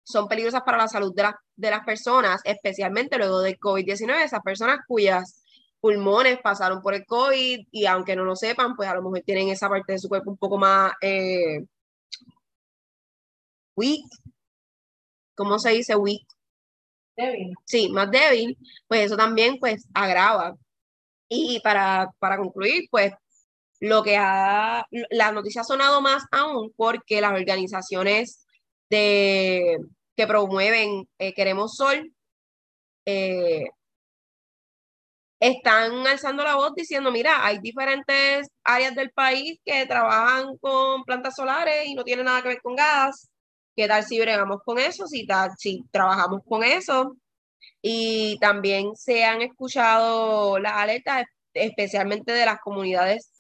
A: son peligrosas para la salud de, de las personas, especialmente luego del COVID-19, esas personas cuyas pulmones pasaron por el COVID y aunque no lo sepan, pues a lo mejor tienen esa parte de su cuerpo un poco más eh, weak. ¿Cómo se dice weak?
C: Débil.
A: Sí, más débil, pues eso también pues agrava. Y para, para concluir, pues lo que ha, la noticia ha sonado más aún porque las organizaciones de, que promueven eh, Queremos Sol eh, están alzando la voz diciendo, mira, hay diferentes áreas del país que trabajan con plantas solares y no tienen nada que ver con gas. ¿Qué tal si bregamos con eso? Si, tal, si trabajamos con eso. Y también se han escuchado las alertas, especialmente de las comunidades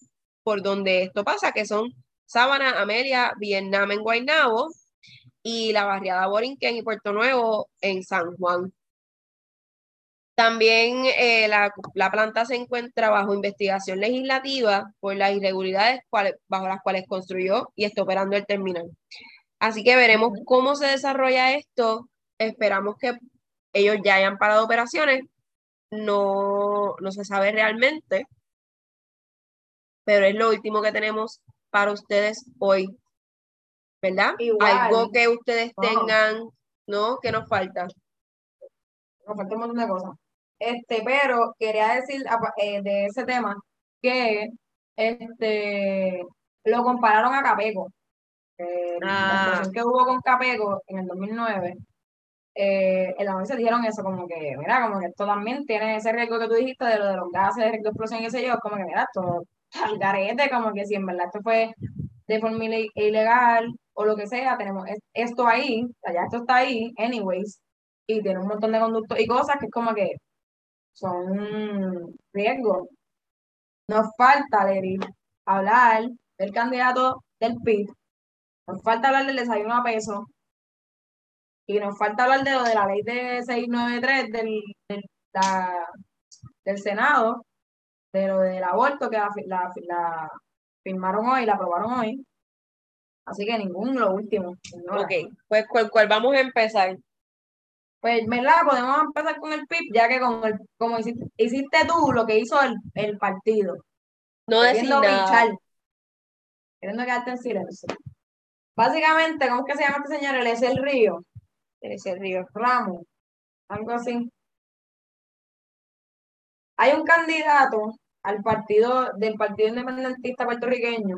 A: por donde esto pasa, que son Sábana, Amelia, Vietnam en Guaynabo y la barriada Borinquen y Puerto Nuevo en San Juan. También eh, la, planta se encuentra bajo investigación legislativa por las irregularidades bajo las cuales construyó y está operando el terminal. Así que veremos cómo se desarrolla esto. Esperamos que ellos ya hayan parado operaciones. No, no se sabe realmente, pero es lo último que tenemos para ustedes hoy. ¿Verdad? Algo que ustedes tengan, ¿no? ¿Qué nos falta?
B: Nos falta un montón de cosas. Este, pero quería decir eh, de ese tema que este lo compararon a Capeco. Eh, La ah. que hubo con Capeco en el 2009 eh, en la noche dijeron eso, como que, mira, como que esto también tiene ese riesgo que tú dijiste de lo de los gases, de explosión y yo, como que, mira, esto al garete, como que si en verdad esto fue de forma ilegal o lo que sea, tenemos esto ahí, allá esto está ahí, anyways, y tiene un montón de conductos y cosas que es como que son riesgos. Nos falta, Lery, hablar del candidato del PIB, nos falta hablar del desayuno a peso, y nos falta hablar de lo de la ley de 693 del, del, del Senado, de lo del aborto que la, firmaron hoy, la aprobaron hoy. Así que ningún lo último.
A: Ok, pues ¿cuál, ¿cuál, vamos a empezar?
B: Pues, ¿verdad? Podemos empezar con el PIB, ya que con el, como hiciste, hiciste tú lo que hizo el, el partido.
A: No decir nada.
B: queriendo quedarte en silencio. Básicamente, ¿cómo es que se llama este señor? Él es el río ese Río Ramos, algo así. Hay un candidato al partido del Partido Independentista puertorriqueño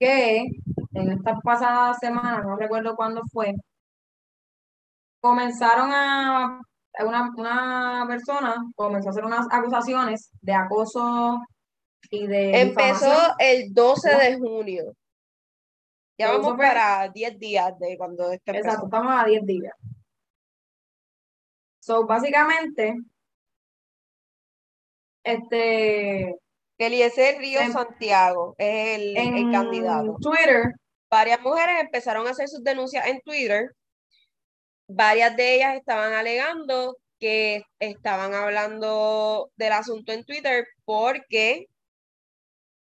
B: que en esta pasada semana, no recuerdo cuándo fue, comenzaron a una, una persona comenzó a hacer unas acusaciones de acoso y de
A: empezó el 12 de junio. Ya vamos para 10 días de cuando este
B: Exacto, estamos a 10 días. So, básicamente, este...
A: Eliezer Río Santiago es el, el candidato.
B: Twitter.
A: Varias mujeres empezaron a hacer sus denuncias en Twitter. Varias de ellas estaban alegando que estaban hablando del asunto en Twitter porque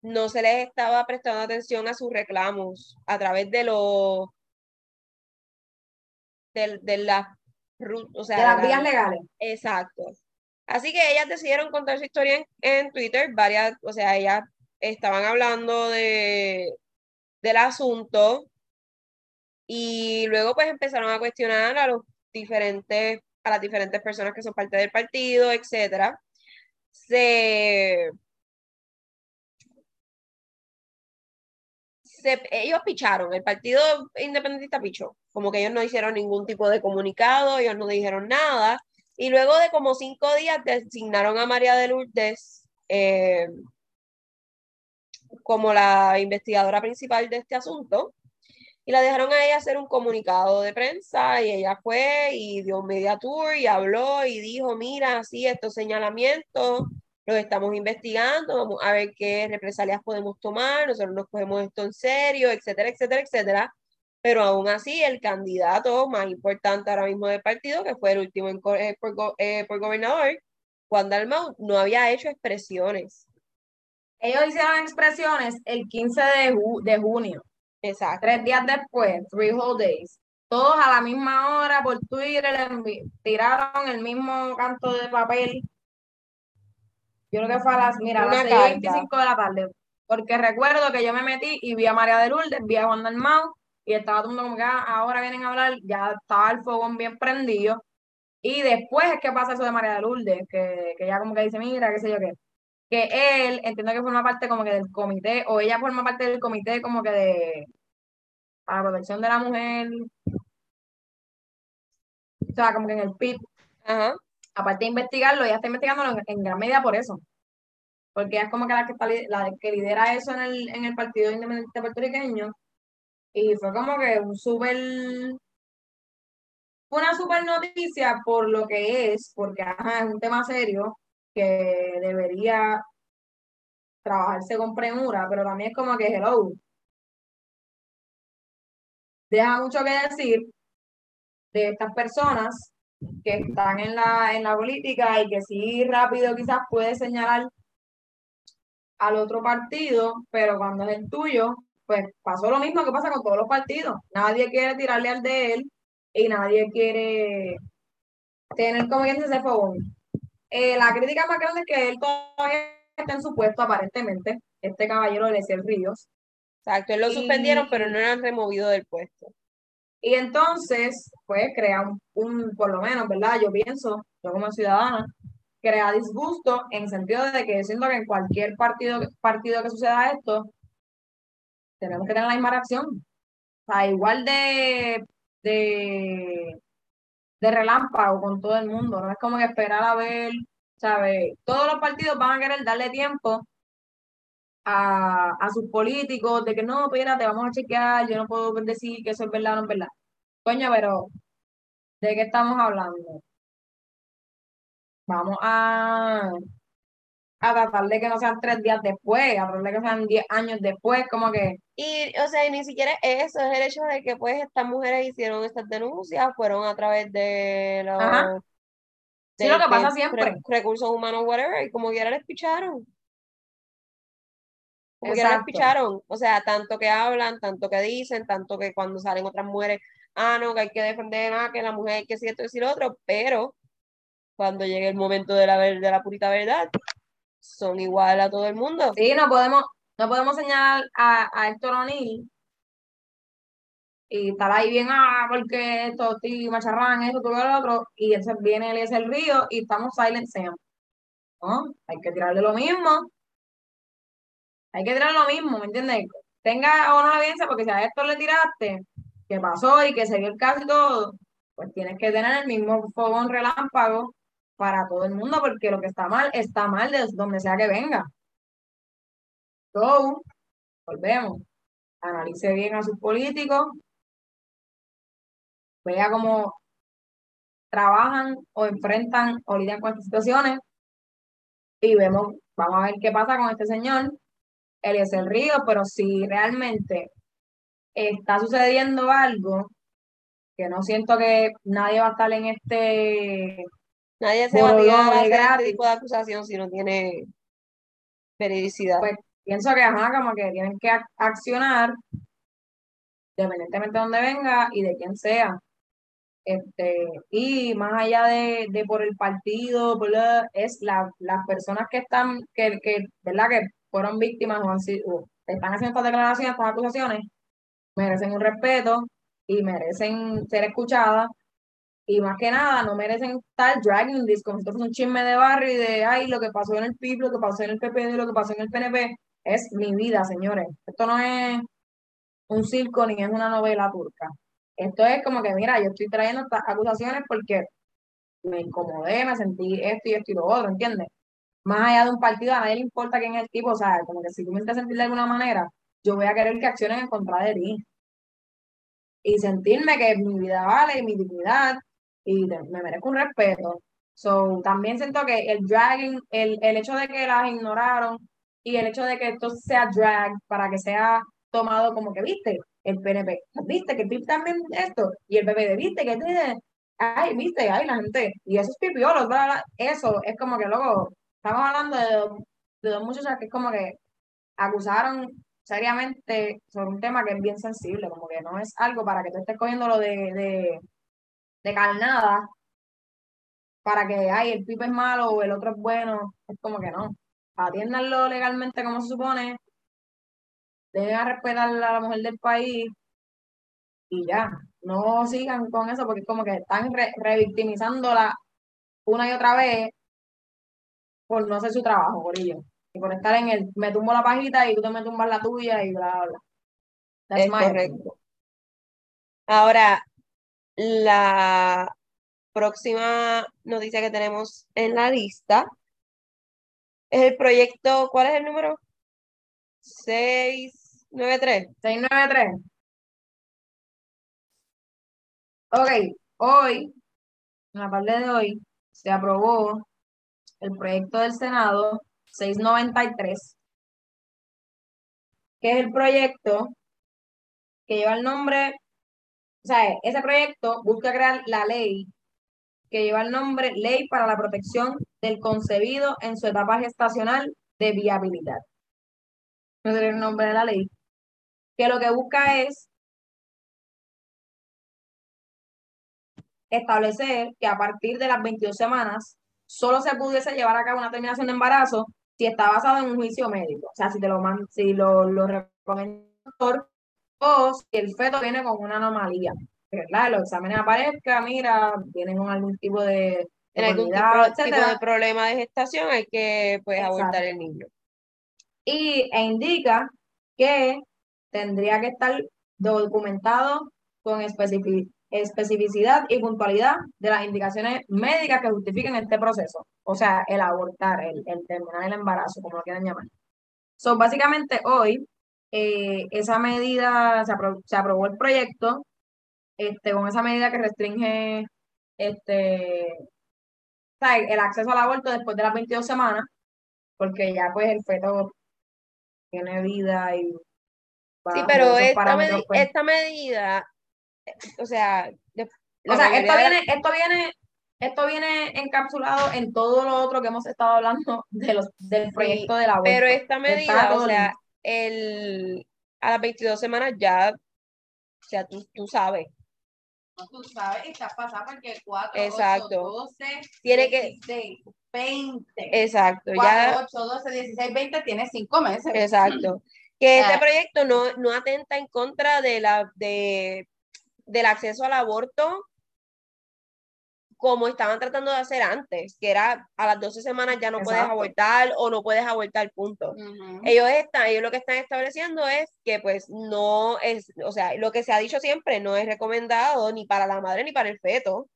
A: no se les estaba prestando atención a sus reclamos a través de los de, de las o sea,
B: de las vías legales.
A: Exacto. Así que ellas decidieron contar su historia en, Twitter, varias, o sea, ellas estaban hablando de, del asunto y luego pues empezaron a cuestionar a los diferentes, a las diferentes personas que son parte del partido, etcétera. Se ellos picharon, el partido independentista pichó, como que ellos no hicieron ningún tipo de comunicado, ellos no dijeron nada, y luego de como cinco días designaron a María de Lourdes eh, como la investigadora principal de este asunto, y la dejaron a ella hacer un comunicado de prensa, y ella fue y dio un media tour y habló y dijo, mira, sí, estos señalamientos los estamos investigando, vamos a ver qué represalias podemos tomar, nosotros nos cogemos esto en serio, etcétera, etcétera, etcétera. Pero aún así, el candidato más importante ahora mismo del partido, que fue el último en, eh, por, eh, por, gobernador, Juan Dalmau, no había hecho expresiones.
B: Ellos hicieron expresiones el 15 de, de junio.
A: Exacto.
B: Tres días después, three whole days. Todos a la misma hora por Twitter tiraron el mismo canto de papel yo creo que fue a las, mira, a las 6.25 de la tarde. Porque recuerdo que yo me metí y vi a María de Lourdes, vi a Juan Dalmau, y estaba todo el mundo como que ah, ahora vienen a hablar, ya estaba el fogón bien prendido. Y después es que pasa eso de María de Lourdes, que, que ella como que dice, mira, qué sé yo qué. Que él, entiendo que forma parte como que del comité, o ella forma parte del comité como que de, para la protección de la mujer. O sea, como que en el PIB.
A: Ajá
B: aparte de investigarlo, ella está investigándolo en, gran medida por eso. Porque ella es como que la que, está, la que lidera eso en el, en el Partido Independiente Puertorriqueño. Y fue como que un súper. Una super noticia por lo que es, porque es un tema serio que debería trabajarse con premura, pero también es como que hello. Deja mucho que decir de estas personas que están en la, en la política y que sí rápido quizás puede señalar al otro partido, pero cuando es el tuyo, pues pasó lo mismo que pasa con todos los partidos. Nadie quiere tirarle al de él y nadie quiere tener como quien ese fogón. Eh, la crítica más grande es que él todavía está en su puesto, aparentemente, este caballero de Leciel Ríos.
A: Exacto, él lo suspendieron, pero no lo han removido del puesto.
B: Y entonces, pues crea un, por lo menos, ¿verdad? Yo pienso, yo como ciudadana, crea disgusto en sentido de que siento que en cualquier partido, partido que suceda esto, tenemos que tener la misma reacción. O sea, igual de, de relámpago con todo el mundo, no es como que esperar a ver, ¿sabes? Todos los partidos van a querer darle tiempo a, a sus políticos de que no, espérate, vamos a chequear, yo no puedo decir que eso es verdad o no es verdad. Coño, pero ¿de qué estamos hablando? Vamos a, a tratar de que no sean tres días después, a tratar de que sean diez años después, como que...
A: Y, o sea, ni siquiera eso, es el hecho de que pues estas mujeres hicieron estas denuncias, fueron a través de los...
B: Ajá. Sí, lo que pasa siempre.
A: Recursos humanos, whatever, y como quiera les picharon. Como quiera les picharon. O sea, tanto que hablan, tanto que dicen, tanto que cuando salen otras mujeres, ah, no, que hay que defender, ah, que la mujer, que si esto, y lo otro, pero cuando llegue el momento de la, de la purita verdad, son igual a todo el mundo.
B: Sí, no podemos, no podemos señalar a, a Héctor O'Neill y estar ahí bien, ah, porque esto, sí, macharrán, esto, todo lo otro, y ese viene él el río y estamos silent. ¿No? Hay que tirarle lo mismo. Hay que tirarle lo mismo, ¿me entiendes? Tenga o no la evidencia, porque si a Héctor le tiraste, que pasó y que se vio el caso y todo, pues tienes que tener el mismo fogón relámpago para todo el mundo, porque lo que está mal, está mal de donde sea que venga. So, volvemos. Analice bien a sus políticos, vea cómo trabajan o enfrentan o lidian con estas situaciones y vemos, vamos a ver qué pasa con este señor, Eliezer Río, pero si realmente está sucediendo algo, que no siento que nadie va a estar en este
A: Nadie se va a
B: lo
A: a este tipo de acusación si no tiene veridicidad.
B: Pues, pienso que ajá, como que tienen que ac- accionar independientemente de dónde venga y de quién sea. Este, y más allá de, de por el partido, por la- es la, las personas que están, que, que, ¿verdad? Que fueron víctimas o, han sido, o están haciendo estas declaraciones, estas acusaciones, merecen un respeto y merecen ser escuchadas. Y más que nada, no merecen estar dragging this como si esto fuese un chisme de barrio y de, ay, lo que pasó en el PIB, lo que pasó en el PPD, lo que pasó en el PNP, es mi vida, señores. Esto no es un circo ni es una novela turca. Esto es como que, mira, yo estoy trayendo estas acusaciones porque me incomodé, me sentí esto y esto y lo otro, ¿entiendes? Más allá de un partido, a nadie le importa quién es el tipo, o sea, como que si tú me intentas sentir de alguna manera, yo voy a querer que accionen en contra de ti. Y sentirme que mi vida vale y mi dignidad y de- me merezco un respeto. So, también siento que el dragging, el, el hecho de que las ignoraron y el hecho de que esto sea drag para que sea tomado como que, viste, el PNP, viste que PIB también esto, y el PPD, viste que tiene, ay, viste, ay, la gente, y esos pipiolos, bla, eso es como que luego, estamos hablando de, de dos muchachas que es como que acusaron seriamente sobre un tema que es bien sensible, como que no es algo para que tú estés cogiéndolo de, de, de carnada, para que, ay, el PIB es malo o el otro es bueno, es como que no. Atiéndanlo legalmente como se supone, deben a respetar a la mujer del país y ya, no sigan con eso porque es como que están re- revictimizándola una y otra vez por no hacer su trabajo, por ello. Y por estar en el, me tumbo la pajita y tú te me tumbas la tuya y bla, bla, bla. That's
A: Es correcto.
B: opinion.
A: Ahora, la próxima noticia que tenemos en la lista es el proyecto, ¿cuál es el número? 693.
B: 693. Ok, hoy, en la tarde de hoy, se aprobó el proyecto del Senado 693, que es el proyecto que lleva el nombre, o sea, ese proyecto busca crear la ley que lleva el nombre Ley para la Protección del Concebido en su etapa gestacional de viabilidad. No sé el nombre de la ley, que lo que busca es establecer que a partir de las 22 semanas solo se pudiese llevar a cabo una terminación de embarazo si está basado en un juicio médico. O sea, si te lo si lo, lo recomienda el doctor o si el feto viene con una anomalía. ¿Verdad? Los exámenes aparezcan, mira, vienen con algún tipo de
A: En algún tipo, de problema de gestación hay que pues
B: Exacto.
A: abortar el niño.
B: y, e indica que tendría que estar documentado con especifi- especificidad y puntualidad de las indicaciones médicas que justifiquen este proceso. O sea, el abortar, el, el terminar el embarazo, como lo quieran llamar. So, básicamente hoy, eh, esa medida, se, apro- se aprobó el proyecto, este, con esa medida que restringe este, el acceso al aborto después de las 22 semanas, porque ya pues el feto tiene vida y
A: Sí, pero esta, medi-
B: pues,
A: esta medida, o sea, de- la
B: O sea, esto
A: de la-
B: viene, esto viene, esto viene encapsulado en todo lo otro que hemos estado hablando [LAUGHS] de los, del
A: Sí,
B: proyecto del aborto.
A: pero esta medida, o sea. El, a las 22 semanas ya, o sea, tú, tú sabes,
C: Tú sabes, estás pasando porque 4,
A: Exacto.
C: 8, 12,
A: Tiene que-
C: 16, 20.
A: exacto,
C: 4,
A: ya,
C: 8, 12, 16, 20, tiene 5 meses.
A: exacto. [LAUGHS] Que este
C: Ah.
A: proyecto no, no atenta en contra de la, de, del acceso al aborto como estaban tratando de hacer antes, que era a las 12 semanas ya no puedes
B: Exacto.
A: abortar o no puedes abortar, punto.
C: Ujú.
A: Ellos están, ellos lo que están estableciendo es que pues no es, o sea, lo que se ha dicho siempre no es recomendado ni para la madre ni para el feto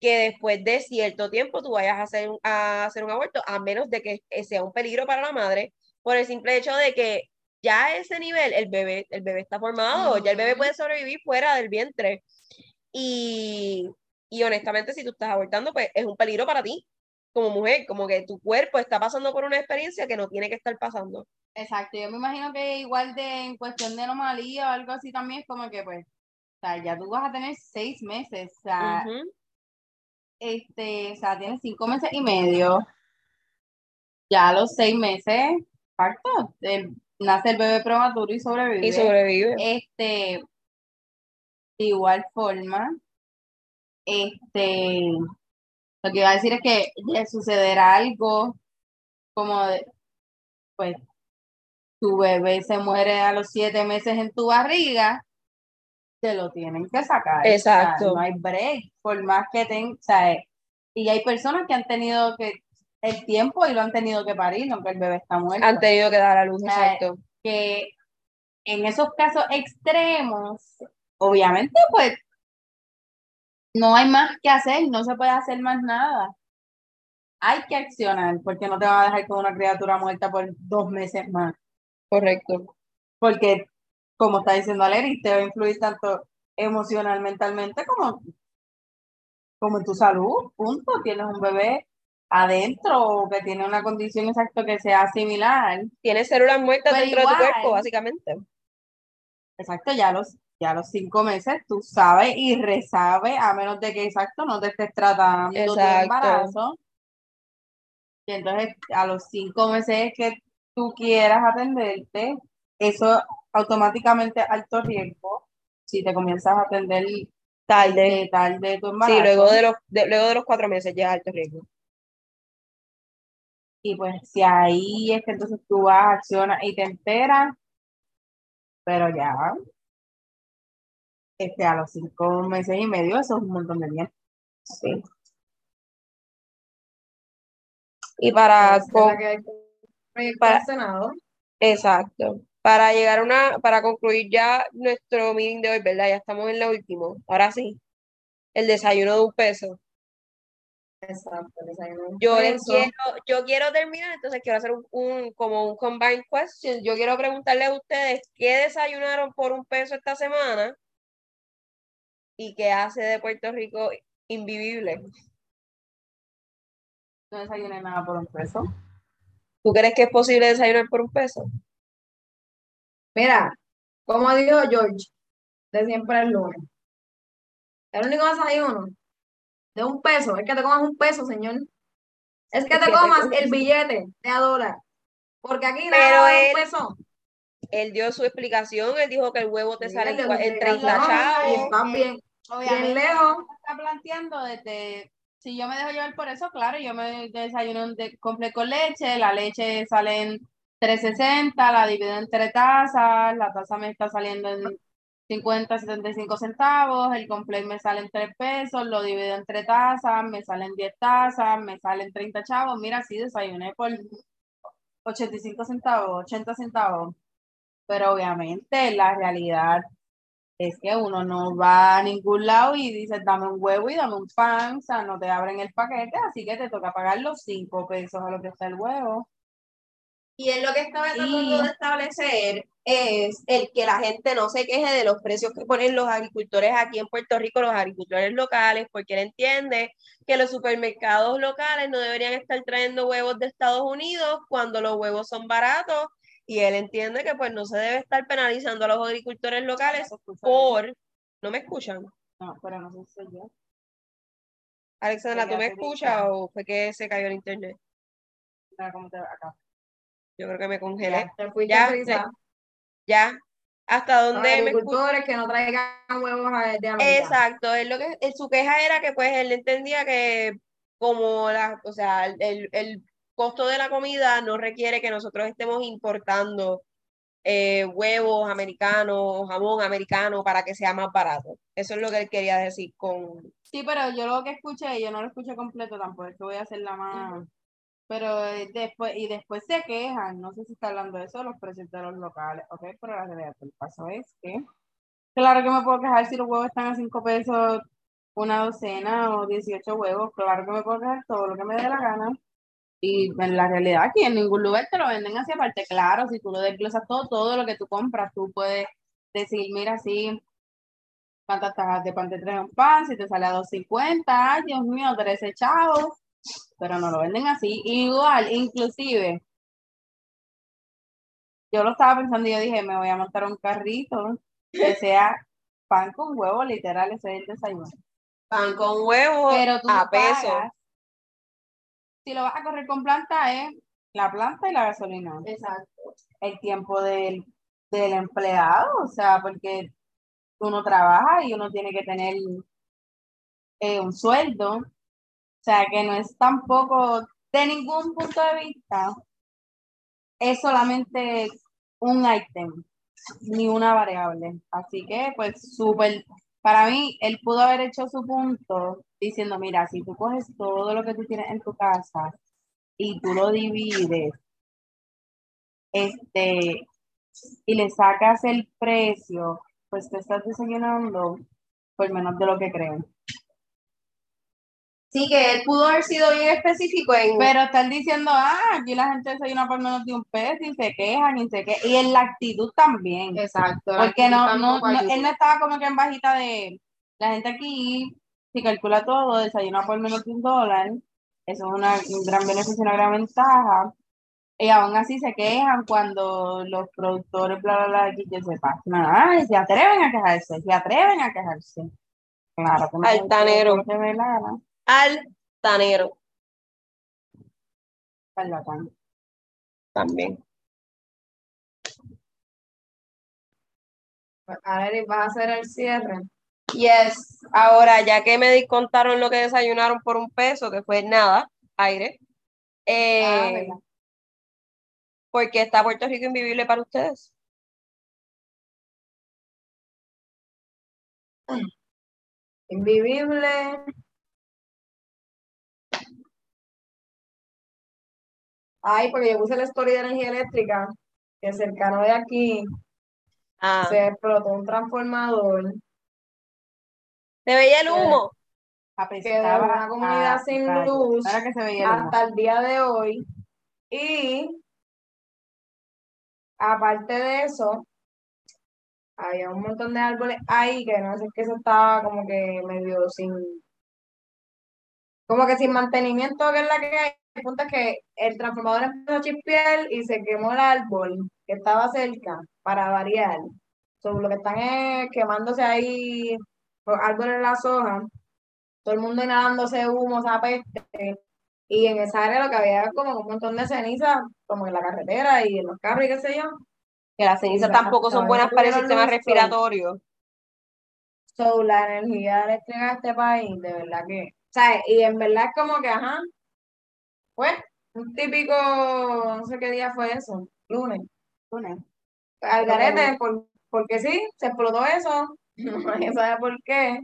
A: que después de cierto tiempo tú vayas a hacer, un- a hacer un aborto, a menos de que sea un peligro para la madre, por el simple hecho de que ya a ese nivel el bebé, el bebé está formado, ya el bebé puede sobrevivir fuera del vientre. Y, y honestamente, si tú estás abortando, pues es un peligro para ti como mujer, como que tu cuerpo está pasando por una experiencia que no tiene que estar pasando.
C: Exacto, yo me imagino que igual de en cuestión de anomalía o algo así también es como que pues, o sea, ya tú vas a tener 6 meses, o sea, este, o sea, tienes 5 meses y medio. Ya a los 6 meses, parto, el- nace el bebé prematuro y sobrevive.
A: Y sobrevive.
C: Este, de igual forma, este, lo que iba a decir es que le sucederá algo como de, pues, tu bebé se muere a los siete meses en tu barriga, te lo tienen que sacar. o sea,
A: Exacto.
C: no hay break, por más que tenga, o sea, y hay personas que han tenido que el tiempo y lo han tenido que parir, aunque el bebé está muerto.
A: Han tenido que dar a luz,
C: O sea,
A: exacto.
C: que en esos casos extremos, obviamente, pues no hay más que hacer, no se puede hacer más nada. Hay que accionar, porque no te van a dejar con una criatura muerta por dos meses más.
A: Correcto.
C: Porque, como está diciendo Aleri, te va a influir tanto emocional, mentalmente, como, como en tu salud. Punto. Tienes un bebé adentro o que tiene una condición exacta que sea similar.
A: Tienes células muertas
C: Pero
A: dentro de tu cuerpo, básicamente.
C: Exacto, ya los, ya los cinco meses tú sabes y resabes, a menos de que exacto no te estés tratando
A: Exacto.
C: embarazo. Y entonces a los cinco meses que tú quieras atenderte, eso automáticamente alto riesgo si te comienzas a atender
A: Tarde.
C: de tarde tu
A: Sí,
C: embarazo.
A: luego de los, de- luego de los cuatro meses ya alto riesgo.
C: Y pues si ahí es que entonces tú vas, accionas y te enteras, pero ya, este, a los cinco meses y medio, eso es un montón de tiempo.
A: Sí. Y para, con- para-
B: Senado.
A: exacto, para llegar a una, para concluir ya nuestro meeting de hoy, ¿verdad? Ya estamos en la última. Ahora sí, el desayuno de un peso.
B: Exacto, el desayuno de un
A: Yo
B: peso.
A: quiero, yo quiero terminar, entonces quiero hacer un, un- como un combined question. Yo quiero preguntarles a ustedes qué desayunaron por un peso esta semana y qué hace de Puerto Rico invivible.
C: No desayuné nada por un peso.
A: ¿Tú crees que es posible desayunar por un peso?
B: Mira, como dijo George, de siempre el lunes. El único desayuno de un peso es que te comas un peso, señor. Es que
A: Es
B: te
A: que te
B: comas el billete de a dólar. Porque aquí nada
A: él-
B: un peso.
A: Él dio su explicación, él dijo que el huevo te
B: Sí,
A: sale en,
B: dio
A: cua-
B: su
A: en 30
B: explicación,
A: chavos.
B: Bien,
C: Obviamente,
B: bien lejos.
C: está planteando desde, si yo me dejo llevar por eso, claro, yo me desayuno un de, completo con leche, la leche sale en 3.60, la divido en tres tazas, la taza me está saliendo en 50, 75 centavos, el completo me sale en 3 pesos, lo divido en tres tazas, me salen 10 tazas, me salen 30 chavos, mira, sí, desayuné por 85 centavos, 80 centavos, pero obviamente la realidad es que uno no va a ningún lado y dice, dame un huevo y dame un pan, o sea, no te abren el paquete, así que te toca pagar los cinco pesos a lo que está el huevo.
A: Y es lo que estaba tratando de establecer es el que la gente no se queje de los precios que ponen los agricultores aquí en Puerto Rico, los agricultores locales, porque él entiende que los supermercados locales no deberían estar trayendo huevos de Estados Unidos cuando los huevos son baratos y él entiende que pues no se debe estar penalizando a los agricultores locales por... ¿No me escuchan?
C: No, pero no sé si soy yo.
A: Alexandra, ¿tú me escuchas o fue que se cayó el internet?
C: Cómo te va acá.
A: Yo creo que me congelé.
B: Fuiste
A: Ya,
B: prisa.
A: ¿Ya? ¿Hasta
B: Los
A: dónde me escuchas?
B: agricultores que no traigan huevos a- de América.
A: Exacto, es lo que, su queja era que pues él entendía que como la, o sea, el, el costo de la comida no requiere que nosotros estemos importando eh, huevos americanos, jamón americano para que sea más barato. Eso es lo que él quería decir con...
C: Sí, pero yo lo que escuché, yo no lo escuché completo tampoco, es que voy a hacer la más. Pero eh, después, y después se quejan, no sé si está hablando de eso, los precios de los locales, ok, pero la realidad del caso es que, claro que me puedo quejar si los huevos están a 5 pesos una docena o 18 huevos, claro que me puedo quejar todo lo que me dé la gana. Y en la realidad aquí en ningún lugar te lo venden así aparte, claro, si tú lo desglosas todo, todo lo que tú compras, tú puedes decir, mira, sí, cuántas tajas de pan te trae un pan, si te sale a 2.50, ay, Dios mío, 13 chavos, pero no lo venden así. Igual, inclusive, yo lo estaba pensando y yo dije, me voy a montar un carrito que sea pan con huevo, literal, ese es el desayuno.
A: Pan con huevo
C: Pero tú
A: a peso.
C: Si lo vas a correr con planta, es la planta y la gasolina.
A: Exacto.
C: el tiempo del, del empleado, o sea, porque uno trabaja y uno tiene que tener eh, un sueldo, o sea, que no es tampoco de ningún punto de vista, es solamente un ítem, ni una variable. Así que, pues, súper, para mí, él pudo haber hecho su punto diciendo, mira, si tú coges todo lo que tú tienes en tu casa y tú lo divides, este, y le sacas el precio, pues te estás desayunando por menos de lo que creen.
A: Sí, que él pudo haber sido bien específico en...
C: Pero están diciendo, ah, aquí la gente desayuna por menos de un peso y se quejan y se qué Y en la actitud también.
A: Exacto.
C: Porque no, no, él no estaba como que en bajita de la gente aquí, si calcula todo, desayuna por menos de un dólar. Eso es una, un gran beneficio, una gran ventaja. Y aún así se quejan cuando los productores, bla, bla, bla, aquí que se pasan. Ay, se atreven a quejarse, se atreven a quejarse. Claro que
A: Altanero.
C: lo que me gana,
A: Altanero
C: charlatán.
A: también.
B: Ahora Eric, vas a hacer el cierre.
A: Yes, ahora ya que me descontaron lo que desayunaron por un peso, que fue nada, aire, eh,
B: Ah, verdad.
A: porque está Puerto Rico invivible para ustedes.
B: Invivible. Ay, porque yo puse la story de energía eléctrica, que cercano de aquí
A: Ah,
B: se explotó un transformador
A: se veía el humo.
C: Apestaba
B: una comunidad
C: a
B: sin luz
C: No era que se veía el humo.
B: hasta el día de hoy. Y aparte de eso, había un montón de árboles ahí que no sé es que eso estaba como que medio sin, como que sin mantenimiento, que es la que hay. El punto es que el transformador empezó a chispear y se quemó el árbol que estaba cerca para variar. So, lo que están es quemándose ahí los árboles en las hojas, todo el mundo inhalándose humo, esa peste. Y en esa área lo que había era como un montón de ceniza, como en la carretera y en los carros y qué sé yo.
A: Que las cenizas tampoco son buenas para el sistema respiratorio.
B: So, la energía eléctrica de este país, de verdad que, ¿sabes? Y en verdad es como que, ajá, pues, un típico, no sé qué día fue eso, lunes.
C: Lunes.
B: Al garete, por, porque sí, se explotó eso, [LAUGHS] nadie sabe por qué,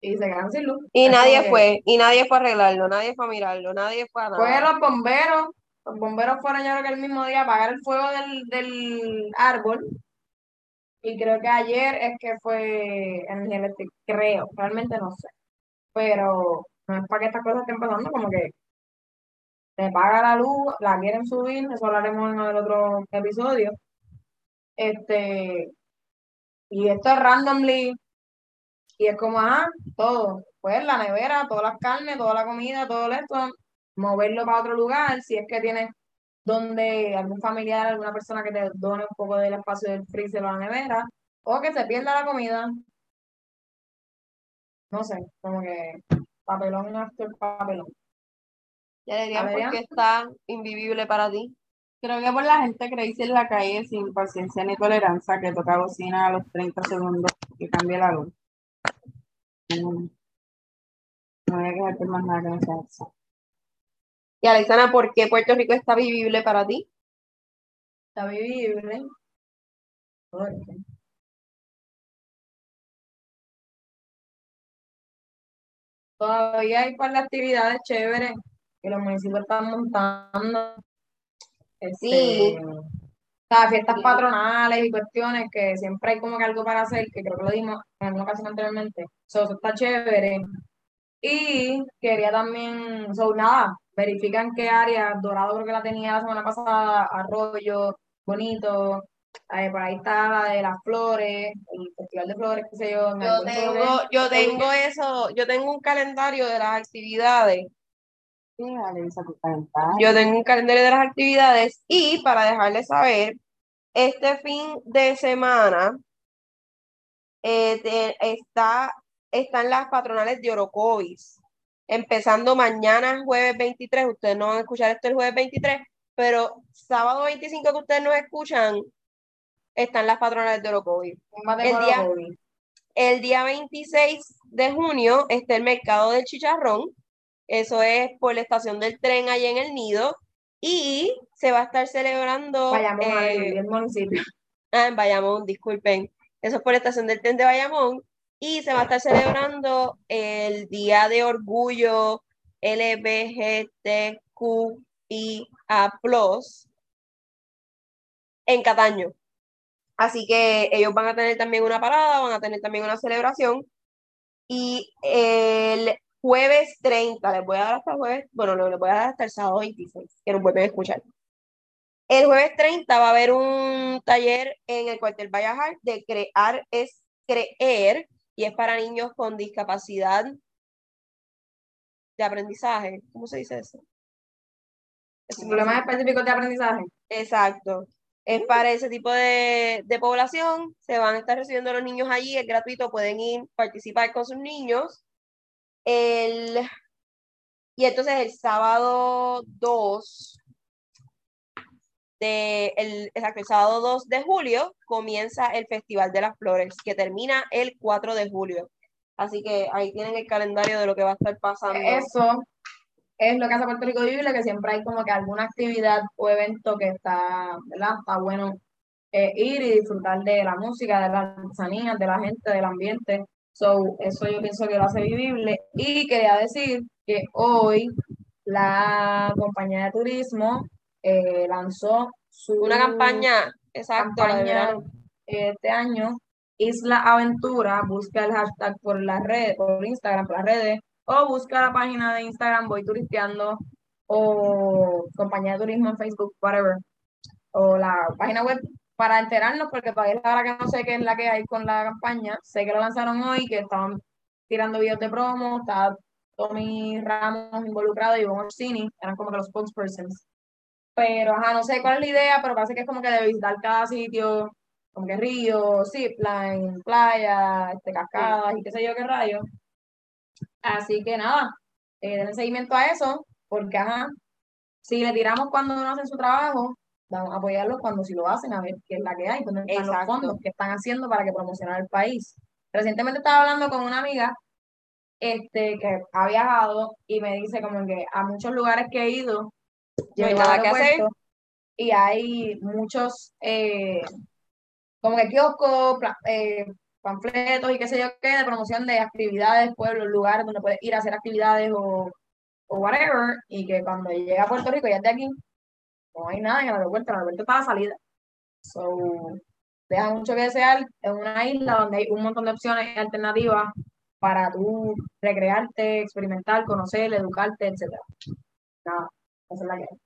B: y se quedaron sin luz.
A: Y nadie
B: que
A: fue, y nadie fue a arreglarlo, nadie fue a mirarlo, nadie fue a
B: Fue
A: nada.
B: los bomberos, los bomberos fueron yo creo que el mismo día a apagar el fuego del, del árbol, Y creo que ayer es que fue energía eléctrica, creo, realmente no sé. Pero no es para que estas cosas estén pasando, como que se paga la luz, la quieren subir, eso hablaremos en el otro episodio. Este, y esto es randomly, y es como, ah, todo, pues la nevera, todas las carnes, toda la comida, todo esto, moverlo para otro lugar, si es que tienes donde algún familiar, alguna persona que te done un poco del espacio del freezer o la nevera, o que se pierda la comida. No sé, como que papelón after papelón.
A: Ya diría
B: Adrián.
A: porque está invivible para ti.
C: Creo que por la gente crazy en la calle sin paciencia ni tolerancia que toca bocina a los 30 segundos que cambie la luz. No voy a quejar por más nada que no sea eso.
A: Y Alexana, ¿por qué Puerto Rico está vivible para ti?
B: Está vivible. Porque Todavía hay par de actividades chéveres que los municipios están montando. Este,
A: Sí.
B: o sea, fiestas
A: Sí.
B: patronales y cuestiones que siempre hay como que algo para hacer, que creo que lo dimos en alguna ocasión anteriormente. So, eso está chévere. Y quería también, so, nada, verifican qué área, Dorado creo que la tenía la semana pasada, Arroyo, Bonito, eh, por ahí está la de las flores, el Festival de Flores, qué sé yo.
A: Yo tengo, yo tengo eso, yo tengo un calendario de las actividades.
C: Sí, Alexa, tu calendario.
A: Yo tengo un calendario de las actividades y para dejarles saber, este fin de semana eh, te- está, están las patronales de Orocovis, empezando mañana jueves 23, ustedes no van a escuchar esto el jueves 23, pero sábado 25 que ustedes nos escuchan, están las patronales de Orocovis. el día-. El día 26 de junio está el mercado del chicharrón. Eso es por la estación del tren allá en el Nido. Y se va a estar celebrando
B: Vayamos a
A: eh,
B: el municipio. [LAUGHS]
A: ah, en Bayamón, disculpen. Eso es por la estación del tren de Bayamón. Y se va a estar celebrando el Día de Orgullo LGBTQIA+, en Cataño. Así que ellos van a tener también una parada, van a tener también una celebración. Y el jueves 30, les voy a dar hasta el jueves, bueno, no, les voy a dar hasta el sábado 26, que nos vuelven a escuchar. El jueves 30 va a haber un taller en el cuartel Vallejar de crear es creer y es para niños con discapacidad de aprendizaje. ¿Cómo se dice eso? Es
B: Problemas específicos de aprendizaje.
A: Exacto. Es para ese tipo de, de población. Se van a estar recibiendo los niños allí, es gratuito, pueden ir, participar con sus niños. El, y entonces el sábado 2 de el, exacto, sábado 2 de julio comienza el Festival de las Flores, que termina el 4 de julio. Así que ahí tienen el calendario de lo que va a estar pasando.
B: Eso es lo que hace Puerto Rico Vivible, que siempre hay como que alguna actividad o evento que está, ¿verdad? Está bueno eh, ir y disfrutar de la música, de las artesanías, de la gente, del ambiente. So, eso yo pienso que lo hace vivible. Y quería decir que hoy la compañía de turismo eh, lanzó su
A: Una campaña, exacto, la
B: campaña este año, Isla Aventura, busca el hashtag por las redes, por Instagram, por las redes, o busca la página de Instagram Voy Turisteando, o compañía de turismo en Facebook, whatever, o la página web para enterarnos, porque todavía la verdad que no sé qué es la que hay con la campaña, sé que lo lanzaron hoy, que estaban tirando videos de promo, está Tommy Ramos involucrado y Ivonne Orsini, eran como que los spokespersons. Pero, ajá, no sé cuál es la idea, pero parece que es como que de visitar cada sitio, como que río, zipline, playa, este, cascadas y qué sé yo qué rayos. Así que nada, eh, seguimiento a eso, porque ajá, si le tiramos cuando no hacen su trabajo, vamos a apoyarlos cuando sí lo hacen, a ver qué es la que hay, dónde están los fondos que están haciendo para que promocionar el país. Recientemente estaba hablando con una amiga este, que ha viajado y me dice como que a muchos lugares que he ido,
A: No hay
B: llego
A: nada que hacer.
B: y hay muchos eh, como que kioscos, eh, panfletos y qué sé yo qué, de promoción de actividades, pueblos, lugares donde puedes ir a hacer actividades o, o whatever, y que cuando llega a Puerto Rico ya es de aquí, no hay nada en el aeropuerto, el aeropuerto está a la salida. So, deja mucho que desear en una isla donde hay un montón de opciones alternativas para tú recrearte, experimentar, conocer, educarte, etcétera. Nada, esa es la que hay.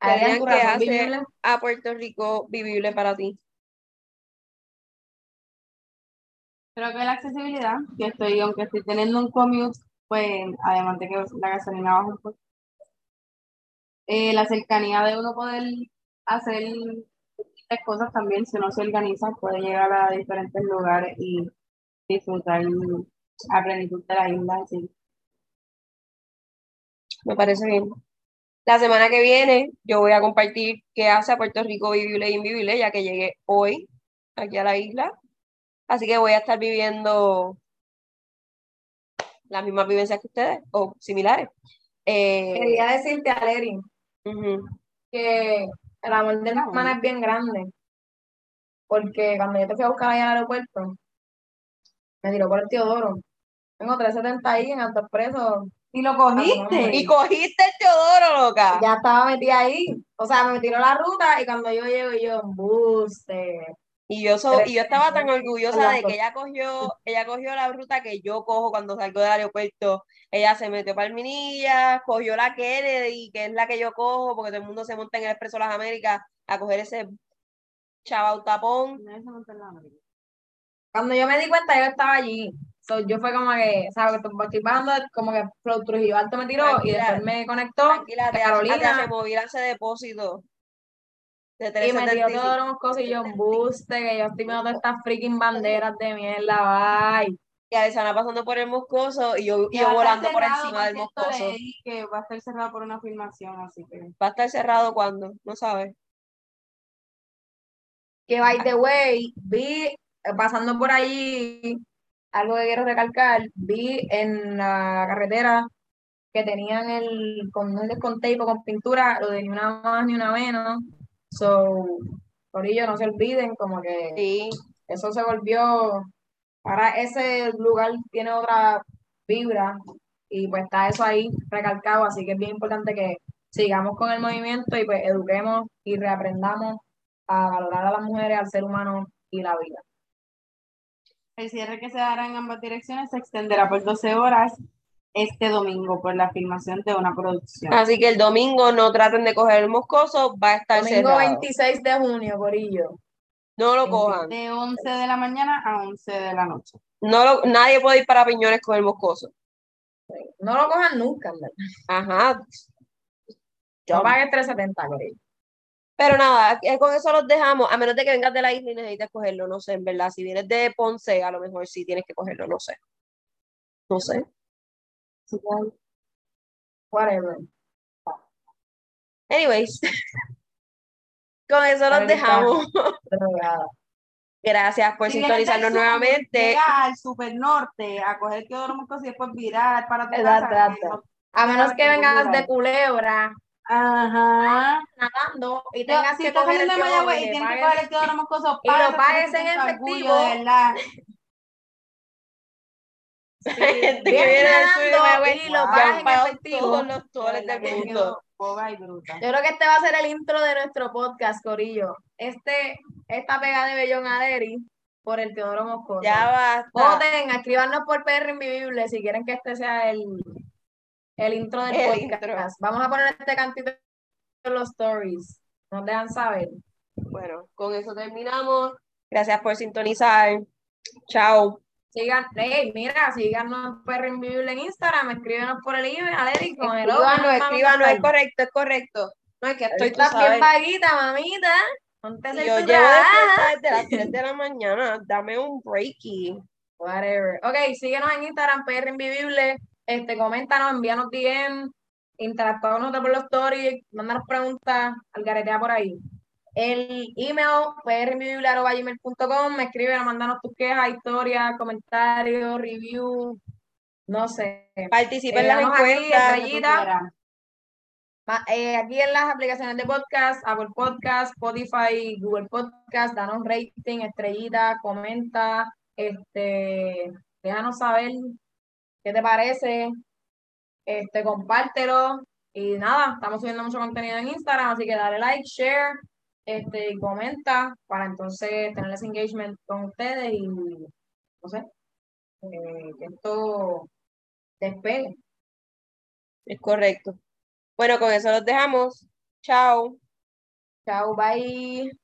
B: Adrián,
A: Adrián,
B: ¿tu
A: ¿qué
B: razón
A: hace
B: vivible?
A: a Puerto Rico vivible para ti?
C: Creo que la accesibilidad, que estoy, aunque estoy teniendo un commute, pues además de que la gasolina baja un poco, eh, la cercanía de uno poder hacer distintas cosas también, si uno se organiza, puede llegar a diferentes lugares y disfrutar a plenitud de la isla. así.
A: Me parece bien. La semana que viene yo voy a compartir qué hace a Puerto Rico vivible e invivible, ya que llegué hoy aquí a la isla. Así que voy a estar viviendo las mismas vivencias que ustedes, o similares. Eh,
B: Quería decirte, Que el amor de mi hermana es bien grande. Porque cuando yo te fui a buscar allá al aeropuerto, me tiró por el Teodoro. Tengo 370 ahí en Alto Expreso.
C: Y lo cogiste.
A: Y cogiste el Teodoro, loca.
B: Ya estaba metida ahí. O sea, me tiró la ruta y cuando yo llego, yo, buste.
A: Y yo, so- y yo estaba tan orgullosa de que ella cogió, ella cogió la ruta que yo cojo cuando salgo del aeropuerto. Ella se metió para el Minilla, cogió la Kennedy, que es la que yo cojo, porque todo el mundo se monta en el Expreso Las Américas a coger ese chavau tapón.
B: Cuando yo me di cuenta, yo estaba allí. So, yo fue como que, ¿sabes? Que estoy bajando, como que Trujillo Alto me tiró y después me conectó
A: Tranquila, te,
B: Carolina
A: te mover ese depósito de
B: y me
A: 375.
B: todos los cosas y yo, buste, que yo estoy viendo todas estas freaking banderas de mierda, bye.
A: Y Alessandra pasando por el Moscoso y yo, y yo volando por encima del Moscoso.
C: que va a estar cerrado por una filmación, así que.
A: ¿Va a estar cerrado cuando? No sabes.
B: Que by the way, vi, pasando por allí, algo que quiero recalcar, vi en la carretera que tenían el, con un descontejo con pintura, lo de ni una más ni una menos. So, por ello no se olviden, como que
A: Sí,
B: eso se volvió, ahora ese lugar tiene otra vibra y pues está eso ahí recalcado, así que es bien importante que sigamos con el movimiento y pues eduquemos y reaprendamos a valorar a las mujeres, al ser humano y la vida.
C: El cierre que se dará en ambas direcciones se extenderá por 12 horas este domingo por la filmación de una producción.
A: así que el domingo no traten de coger el Moscoso, va a estar
B: Domingo
A: cerrado.
B: 26 de junio, Corillo.
A: No lo
B: 26.
A: cojan.
C: De 11 de la mañana a 11 de la noche.
A: No lo, nadie puede ir para Piñones con el Moscoso.
B: No lo cojan nunca, en verdad.
A: Ajá.
B: No pagues 370, Corillo.
A: Pero nada, eh, con eso los dejamos, a menos de que vengas de la isla y necesites cogerlo, no sé, en verdad. Si vienes de Ponce, a lo mejor sí tienes que cogerlo, no sé. No sé.
C: Que,
B: Whatever.
A: Anyways, [LAUGHS] con eso los dejamos. Gracias por
C: del
A: sintonizarnos
C: sur,
A: nuevamente.
C: Llega al super norte a coger Teodoro Moscoso y después virar para tu
B: Exacto,
C: casa.
B: exacto.
C: que no-
B: A menos que vengas de Culebra
C: Ajá.
B: nadando y tengas
C: si
B: que coger el
C: de Mayagüez
B: y
C: tienes que coger el Teodoro Moscoso,
B: y lo pagues en
C: que
B: efectivo. [LAUGHS]
A: Gente que viene sur
B: y lo efectivo.
A: todos los toles del mundo.
C: y bruta.
B: Yo creo que este va a ser el intro de nuestro podcast, Corillo. Este, esta pega de Bellón Aderi por el Teodoro Moscoso.
A: Ya basta.
B: Voten, escríbanos por PR Invivible si quieren que este sea el, el intro del [LAUGHS]
A: El
B: podcast.
A: intro.
B: Vamos a poner este cantito en los stories. Nos dejan saber.
A: Bueno, con eso terminamos. Gracias por sintonizar. Chao.
B: Sigan, hey, mira, síganos en PR Invivible en Instagram, escríbenos por el email, Aderi, con el
A: Escríbanos, escríbanos, es correcto, es correcto. No, es que estoy, tú
B: Estás bien
A: sabes.
B: vaguita, mamita. Hacer
A: yo
B: tu
A: llevo despierta [LAUGHS] desde las 3 de la mañana. Dame un breaky.
B: Whatever. Ok, síguenos en Instagram, PR Invivible. Este, coméntanos, envíanos DM, interactúa con nosotros por los stories, mándanos preguntas, algaretea por ahí. El email, prinvivible.com, me escriben, mándanos tus quejas, historias, comentarios, review, no sé.
A: Participa en
B: Eh,
A: las
B: danos aquí,
A: encuestas.
B: Ma- eh, aquí en las aplicaciones de podcast, Apple Podcast, Spotify, Google Podcast, danos rating, estrellita, comenta, este, déjanos saber qué te parece, este, compártelo y nada, estamos subiendo mucho contenido en Instagram, así que dale like, share este, y comenta para entonces tener ese engagement con ustedes y, no sé, eh, que esto despegue.
A: Es correcto. Bueno, con eso los dejamos. Chao.
B: Chao, bye.